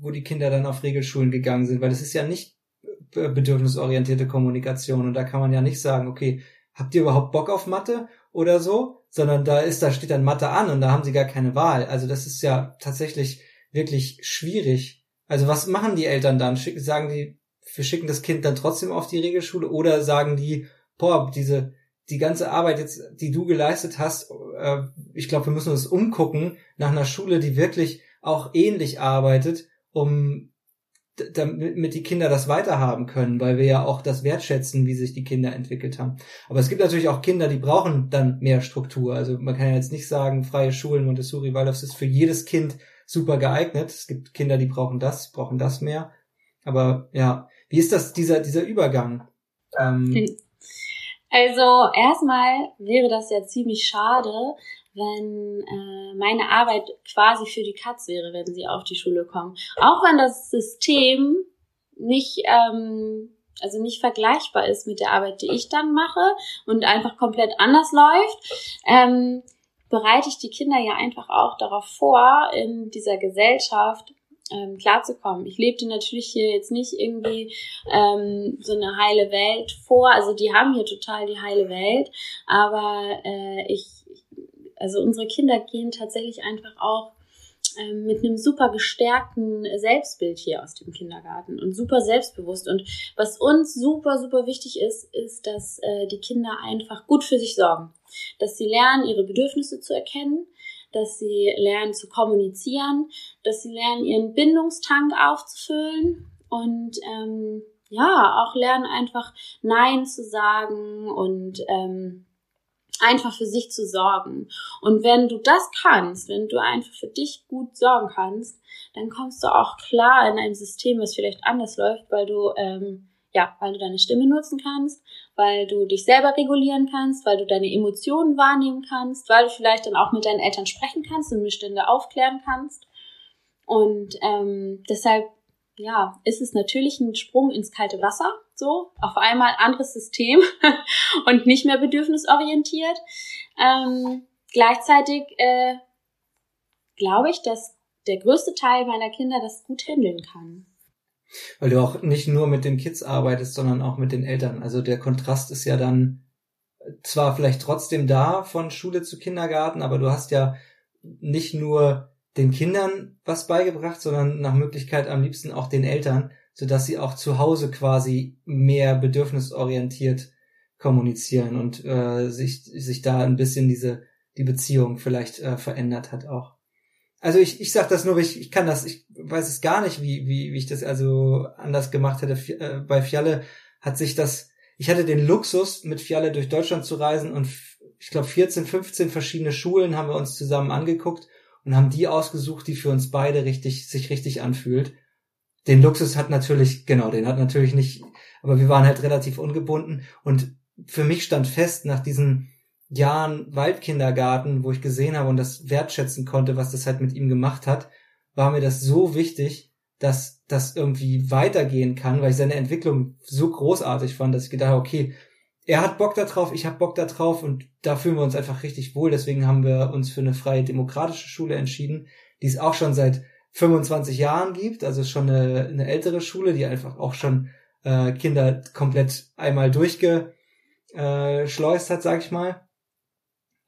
wo die Kinder dann auf Regelschulen gegangen sind, weil das ist ja nicht bedürfnisorientierte Kommunikation und da kann man ja nicht sagen, okay, habt ihr überhaupt Bock auf Mathe oder so, sondern da ist, da steht dann Mathe an und da haben sie gar keine Wahl. Also das ist ja tatsächlich wirklich schwierig. Also was machen die Eltern dann? Sagen die, wir schicken das Kind dann trotzdem auf die Regelschule oder sagen die, boah, diese, die ganze Arbeit jetzt, die du geleistet hast, äh, ich glaube, wir müssen uns umgucken nach einer Schule, die wirklich auch ähnlich arbeitet, um damit die Kinder das weiterhaben können, weil wir ja auch das wertschätzen, wie sich die Kinder entwickelt haben. Aber es gibt natürlich auch Kinder, die brauchen dann mehr Struktur. Also man kann ja jetzt nicht sagen, freie Schulen, Montessori, das ist für jedes Kind super geeignet. Es gibt Kinder, die brauchen das, brauchen das mehr. Aber ja, wie ist das, dieser, dieser Übergang? Ähm, also erstmal wäre das ja ziemlich schade, wenn äh, meine Arbeit quasi für die Katz wäre, wenn sie auf die Schule kommen. Auch wenn das System nicht, ähm, also nicht vergleichbar ist mit der Arbeit, die ich dann mache und einfach komplett anders läuft, ähm, bereite ich die Kinder ja einfach auch darauf vor, in dieser Gesellschaft ähm, klarzukommen. Ich lebte natürlich hier jetzt nicht irgendwie ähm, so eine heile Welt vor. Also die haben hier total die heile Welt, aber äh, ich, also unsere Kinder gehen tatsächlich einfach auch ähm, mit einem super gestärkten Selbstbild hier aus dem Kindergarten und super selbstbewusst. Und was uns super, super wichtig ist, ist, dass äh, die Kinder einfach gut für sich sorgen. Dass sie lernen, ihre Bedürfnisse zu erkennen, dass sie lernen zu kommunizieren, dass sie lernen, ihren Bindungstank aufzufüllen und ähm, ja, auch lernen einfach Nein zu sagen und ähm, einfach für sich zu sorgen. Und wenn du das kannst, wenn du einfach für dich gut sorgen kannst, dann kommst du auch klar in einem System, was vielleicht anders läuft, weil du ähm, ja, weil du deine Stimme nutzen kannst, weil du dich selber regulieren kannst, weil du deine Emotionen wahrnehmen kannst, weil du vielleicht dann auch mit deinen Eltern sprechen kannst und Missstände aufklären kannst. Und ähm, deshalb, ja, ist es natürlich ein Sprung ins kalte Wasser, so, auf einmal anderes System und nicht mehr bedürfnisorientiert. Ähm, gleichzeitig äh, glaube ich, dass der größte Teil meiner Kinder das gut handeln kann. Weil du auch nicht nur mit den Kids arbeitest, sondern auch mit den Eltern. Also der Kontrast ist ja dann zwar vielleicht trotzdem da von Schule zu Kindergarten, aber du hast ja nicht nur den Kindern was beigebracht, sondern nach Möglichkeit am liebsten auch den Eltern, sodass sie auch zu Hause quasi mehr bedürfnisorientiert kommunizieren und äh, sich sich da ein bisschen diese die Beziehung vielleicht äh, verändert hat auch also ich, ich sag das nur, ich, ich kann das, ich weiß es gar nicht, wie, wie, wie ich das also anders gemacht hätte. Äh, bei Fialle hat sich das, ich hatte den Luxus, mit Fialle durch Deutschland zu reisen und ich glaube 14, 15 verschiedene Schulen haben wir uns zusammen angeguckt und haben die ausgesucht, die für uns beide richtig, sich richtig anfühlt. Den Luxus hat natürlich, genau, den hat natürlich nicht, aber wir waren halt relativ ungebunden und für mich stand fest nach diesen Jahren Waldkindergarten, wo ich gesehen habe und das wertschätzen konnte, was das halt mit ihm gemacht hat, war mir das so wichtig, dass das irgendwie weitergehen kann, weil ich seine Entwicklung so großartig fand, dass ich gedacht habe, okay, er hat Bock da drauf, ich habe Bock da drauf und da fühlen wir uns einfach richtig wohl. Deswegen haben wir uns für eine freie demokratische Schule entschieden, die es auch schon seit 25 Jahren gibt, also schon eine, eine ältere Schule, die einfach auch schon äh, Kinder komplett einmal durchgeschleust hat, sag ich mal.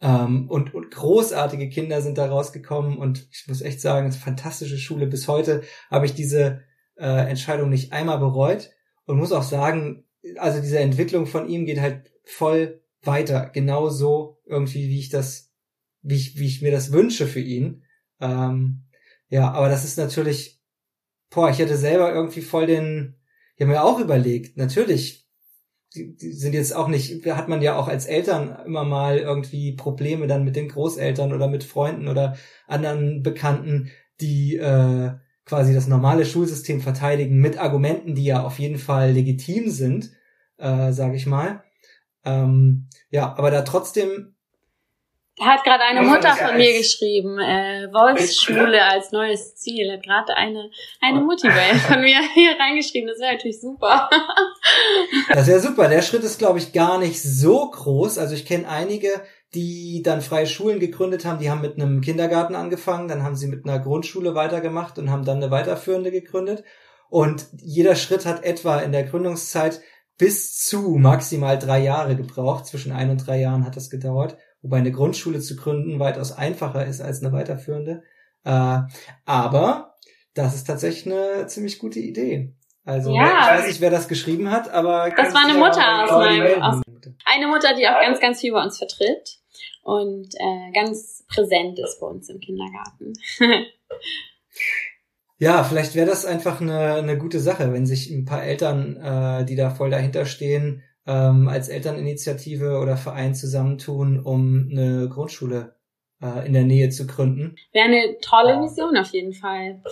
Ähm, und, und großartige Kinder sind da rausgekommen und ich muss echt sagen, es ist eine fantastische Schule. Bis heute habe ich diese äh, Entscheidung nicht einmal bereut und muss auch sagen, also diese Entwicklung von ihm geht halt voll weiter, genauso irgendwie, wie ich das, wie ich, wie ich mir das wünsche für ihn. Ähm, ja, aber das ist natürlich, boah, ich hätte selber irgendwie voll den, ich habe mir auch überlegt, natürlich, die, die sind jetzt auch nicht, hat man ja auch als Eltern immer mal irgendwie Probleme dann mit den Großeltern oder mit Freunden oder anderen Bekannten, die äh, quasi das normale Schulsystem verteidigen mit Argumenten, die ja auf jeden Fall legitim sind, äh, sage ich mal. Ähm, ja, aber da trotzdem hat gerade eine Mutter von mir geschrieben, äh, Wolfsschule als neues Ziel. Hat gerade eine, eine. Mutti von mir hier reingeschrieben. Das wäre natürlich super. das wäre super. Der Schritt ist, glaube ich, gar nicht so groß. Also ich kenne einige, die dann freie Schulen gegründet haben. Die haben mit einem Kindergarten angefangen, dann haben sie mit einer Grundschule weitergemacht und haben dann eine weiterführende gegründet. Und jeder Schritt hat etwa in der Gründungszeit bis zu maximal drei Jahre gebraucht. Zwischen ein und drei Jahren hat das gedauert. Wobei eine Grundschule zu gründen weitaus einfacher ist als eine weiterführende. Äh, aber das ist tatsächlich eine ziemlich gute Idee. Also ja. ich weiß nicht, wer das geschrieben hat, aber das war eine Mutter aus meinem aus, eine Mutter, die auch ganz ganz viel bei uns vertritt und äh, ganz präsent ist bei uns im Kindergarten. ja, vielleicht wäre das einfach eine, eine gute Sache, wenn sich ein paar Eltern, äh, die da voll dahinter stehen, ähm, als Elterninitiative oder Verein zusammentun, um eine Grundschule äh, in der Nähe zu gründen. Wäre eine tolle Mission auf jeden Fall.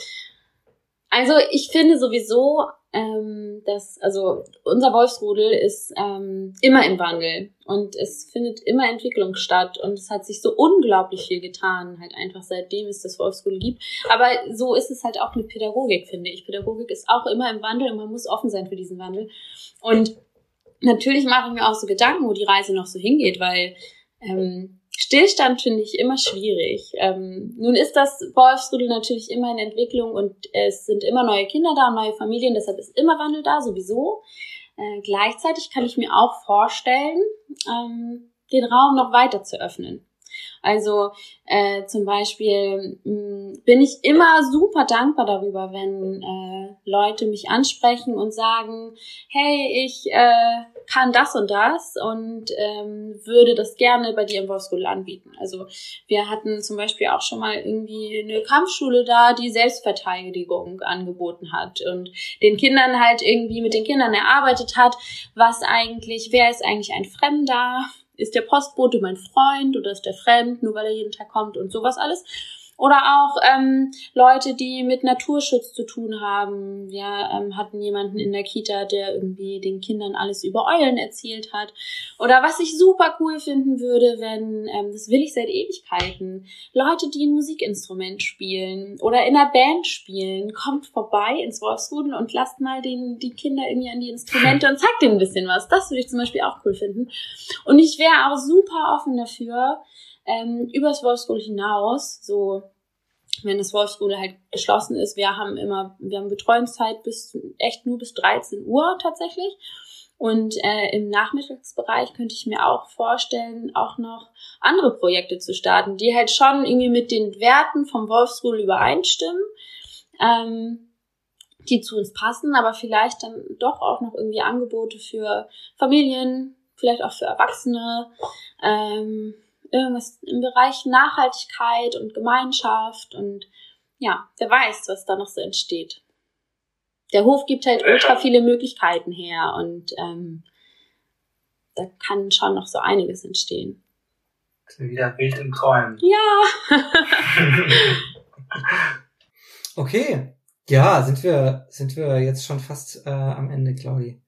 Also ich finde sowieso, ähm, dass, also unser Wolfsrudel ist ähm, immer im Wandel und es findet immer Entwicklung statt und es hat sich so unglaublich viel getan, halt einfach seitdem es das Wolfsrudel gibt. Aber so ist es halt auch mit Pädagogik, finde ich. Pädagogik ist auch immer im Wandel und man muss offen sein für diesen Wandel. Und natürlich mache ich mir auch so Gedanken, wo die Reise noch so hingeht, weil ähm, Stillstand finde ich immer schwierig. Ähm, nun ist das Wolfsrudel natürlich immer in Entwicklung und es sind immer neue Kinder da und neue Familien, deshalb ist immer Wandel da, sowieso. Äh, gleichzeitig kann ich mir auch vorstellen, ähm, den Raum noch weiter zu öffnen. Also äh, zum Beispiel mh, mm, bin ich immer super dankbar darüber, wenn äh, Leute mich ansprechen und sagen, hey, ich äh, kann das und das und ähm, würde das gerne bei dir im Wolfsrudel anbieten. Also wir hatten zum Beispiel auch schon mal irgendwie eine Kampfschule da, die Selbstverteidigung angeboten hat und den Kindern halt irgendwie mit den Kindern erarbeitet hat, was eigentlich, wer ist eigentlich ein Fremder, ist der Postbote mein Freund oder ist der fremd, nur weil er jeden Tag kommt und sowas alles. Oder auch ähm, Leute, die mit Naturschutz zu tun haben. Wir ähm, hatten jemanden in der Kita, der irgendwie den Kindern alles über Eulen erzählt hat. Oder was ich super cool finden würde, wenn, ähm, das will ich seit Ewigkeiten, Leute, die ein Musikinstrument spielen oder in einer Band spielen, kommt vorbei ins Wolfsrudel und lasst mal den, die Kinder irgendwie an die Instrumente und zeigt denen ein bisschen was. Das würde ich zum Beispiel auch cool finden. Und ich wäre auch super offen dafür, ähm, übers Wolfsrudel hinaus, so wenn das Wolfsrudel halt geschlossen ist, wir haben immer, wir haben Betreuungszeit bis echt nur bis 13 Uhr tatsächlich. Und äh, im Nachmittagsbereich könnte ich mir auch vorstellen, auch noch andere Projekte zu starten, die halt schon irgendwie mit den Werten vom Wolfsrudel übereinstimmen, ähm, die zu uns passen, aber vielleicht dann doch auch noch irgendwie Angebote für Familien, vielleicht auch für Erwachsene, ähm, irgendwas im Bereich Nachhaltigkeit und Gemeinschaft und ja, wer weiß, was da noch so entsteht. Der Hof gibt halt ultra viele Möglichkeiten her und ähm, da kann schon noch so einiges entstehen. Wieder wild im Träumen. Ja. okay. Ja, sind wir, sind wir jetzt schon fast äh, am Ende, Claudi.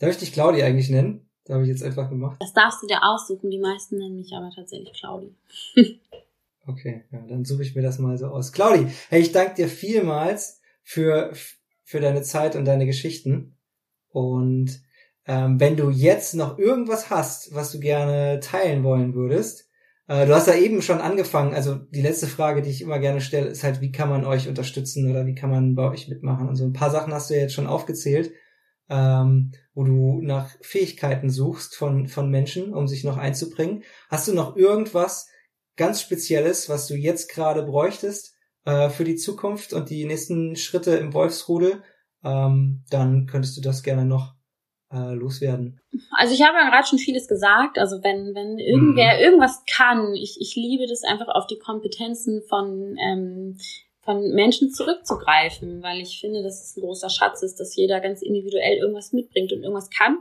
Darf ich dich Claudi eigentlich nennen? Da habe ich jetzt einfach gemacht. Das darfst du dir aussuchen. Die meisten nennen mich aber tatsächlich Claudi. okay, ja, dann suche ich mir das mal so aus. Claudi, hey, ich danke dir vielmals für, für deine Zeit und deine Geschichten. Und ähm, wenn du jetzt noch irgendwas hast, was du gerne teilen wollen würdest, äh, du hast ja eben schon angefangen, also die letzte Frage, die ich immer gerne stelle, ist halt, wie kann man euch unterstützen oder wie kann man bei euch mitmachen? Und so ein paar Sachen hast du ja jetzt schon aufgezählt ähm, wo du nach Fähigkeiten suchst von, von Menschen, um sich noch einzubringen. Hast du noch irgendwas ganz Spezielles, was du jetzt gerade bräuchtest äh, für die Zukunft und die nächsten Schritte im Wolfsrudel? Ähm, dann könntest du das gerne noch äh, loswerden. Also ich habe ja gerade schon vieles gesagt. Also wenn, wenn irgendwer mhm. irgendwas kann, ich, ich liebe das einfach auf die Kompetenzen von ähm, von Menschen zurückzugreifen, weil ich finde, dass es ein großer Schatz ist, dass jeder ganz individuell irgendwas mitbringt und irgendwas kann.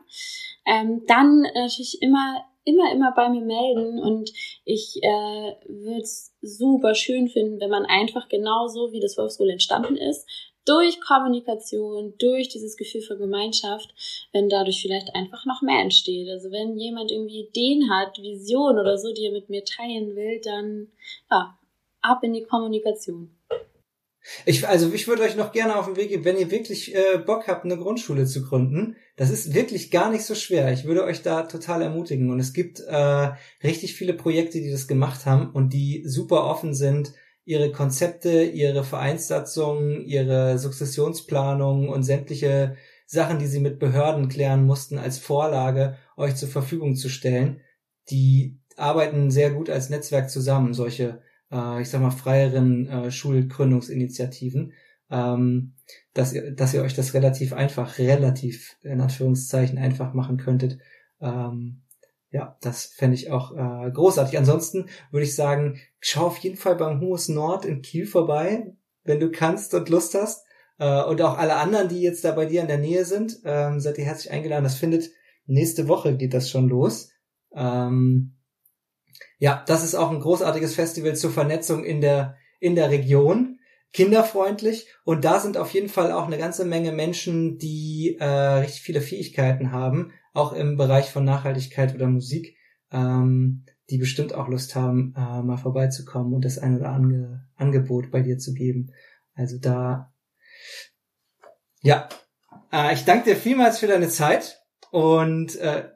Ähm, dann natürlich immer, immer, immer bei mir melden und ich äh, würde es super schön finden, wenn man einfach genauso, wie das Wolfsrudel entstanden ist, durch Kommunikation, durch dieses Gefühl von Gemeinschaft, wenn dadurch vielleicht einfach noch mehr entsteht. Also wenn jemand irgendwie Ideen hat, Visionen oder so, die er mit mir teilen will, dann ja, ab in die Kommunikation. Ich, also ich würde euch noch gerne auf den Weg geben, wenn ihr wirklich äh, Bock habt, eine Grundschule zu gründen. Das ist wirklich gar nicht so schwer. Ich würde euch da total ermutigen. Und es gibt äh, richtig viele Projekte, die das gemacht haben und die super offen sind, ihre Konzepte, ihre Vereinssatzungen, ihre Sukzessionsplanung und sämtliche Sachen, die sie mit Behörden klären mussten, als Vorlage euch zur Verfügung zu stellen. Die arbeiten sehr gut als Netzwerk zusammen, solche, äh, ich sag mal, freieren äh, Schulgründungsinitiativen, ähm, dass, ihr, dass ihr euch das relativ einfach, relativ in Anführungszeichen einfach machen könntet. Ähm, ja, das fände ich auch äh, großartig. Ansonsten würde ich sagen, schau auf jeden Fall beim Humus Nord in Kiel vorbei, wenn du kannst und Lust hast. Äh, und auch alle anderen, die jetzt da bei dir in der Nähe sind, ähm, seid ihr herzlich eingeladen. Das findet nächste Woche geht das schon los. Ähm, ja, das ist auch ein großartiges Festival zur Vernetzung in der in der Region. Kinderfreundlich. Und da sind auf jeden Fall auch eine ganze Menge Menschen, die äh, richtig viele Fähigkeiten haben, auch im Bereich von Nachhaltigkeit oder Musik, ähm, die bestimmt auch Lust haben, äh, mal vorbeizukommen und das ein oder andere Angebot bei dir zu geben. Also da, ja, äh, ich danke dir vielmals für deine Zeit und äh,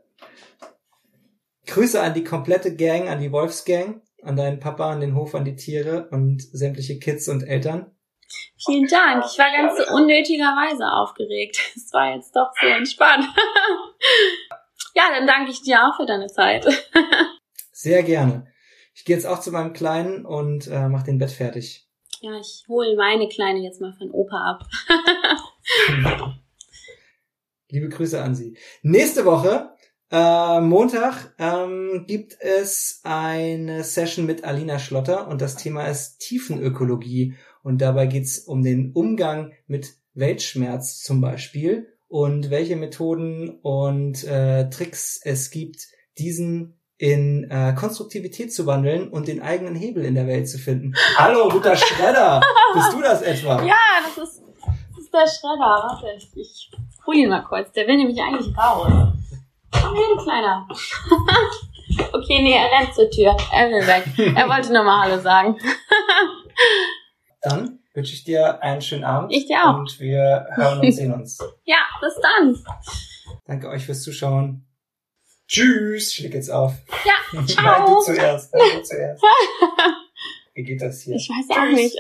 Grüße an die komplette Gang, an die Wolfsgang, an deinen Papa, an den Hof, an die Tiere und sämtliche Kids und Eltern. Vielen Dank. Ich war ganz so unnötigerweise aufgeregt. Es war jetzt doch so entspannt. ja, dann danke ich dir auch für deine Zeit. Sehr gerne. Ich gehe jetzt auch zu meinem Kleinen und äh, mach den Bett fertig. Ja, ich hole meine Kleine jetzt mal von Opa ab. Liebe Grüße an Sie. Nächste Woche, äh, Montag, ähm, gibt es eine Session mit Alina Schlotter und das Thema ist Tiefenökologie. Und dabei geht's um den Umgang mit Weltschmerz zum Beispiel und welche Methoden und äh, Tricks es gibt, diesen in äh, Konstruktivität zu wandeln und den eigenen Hebel in der Welt zu finden. Hallo, guter Schredder! Bist du das etwa? Ja, das ist, das ist der Schredder. Warte, ich hol ihn mal kurz. Der will nämlich eigentlich raus. Komm hin, Kleiner. okay, nee, er rennt zur Tür. Er will weg. Er wollte nur mal Hallo sagen. Dann wünsche ich dir einen schönen Abend. Ich dir auch. Und wir hören und sehen uns. Ja, bis dann. Danke euch fürs Zuschauen. Tschüss. Ich leg jetzt auf. Ja, Nein, ciao. du zuerst. Nein, du zuerst. Wie geht das hier? Ich weiß auch nicht.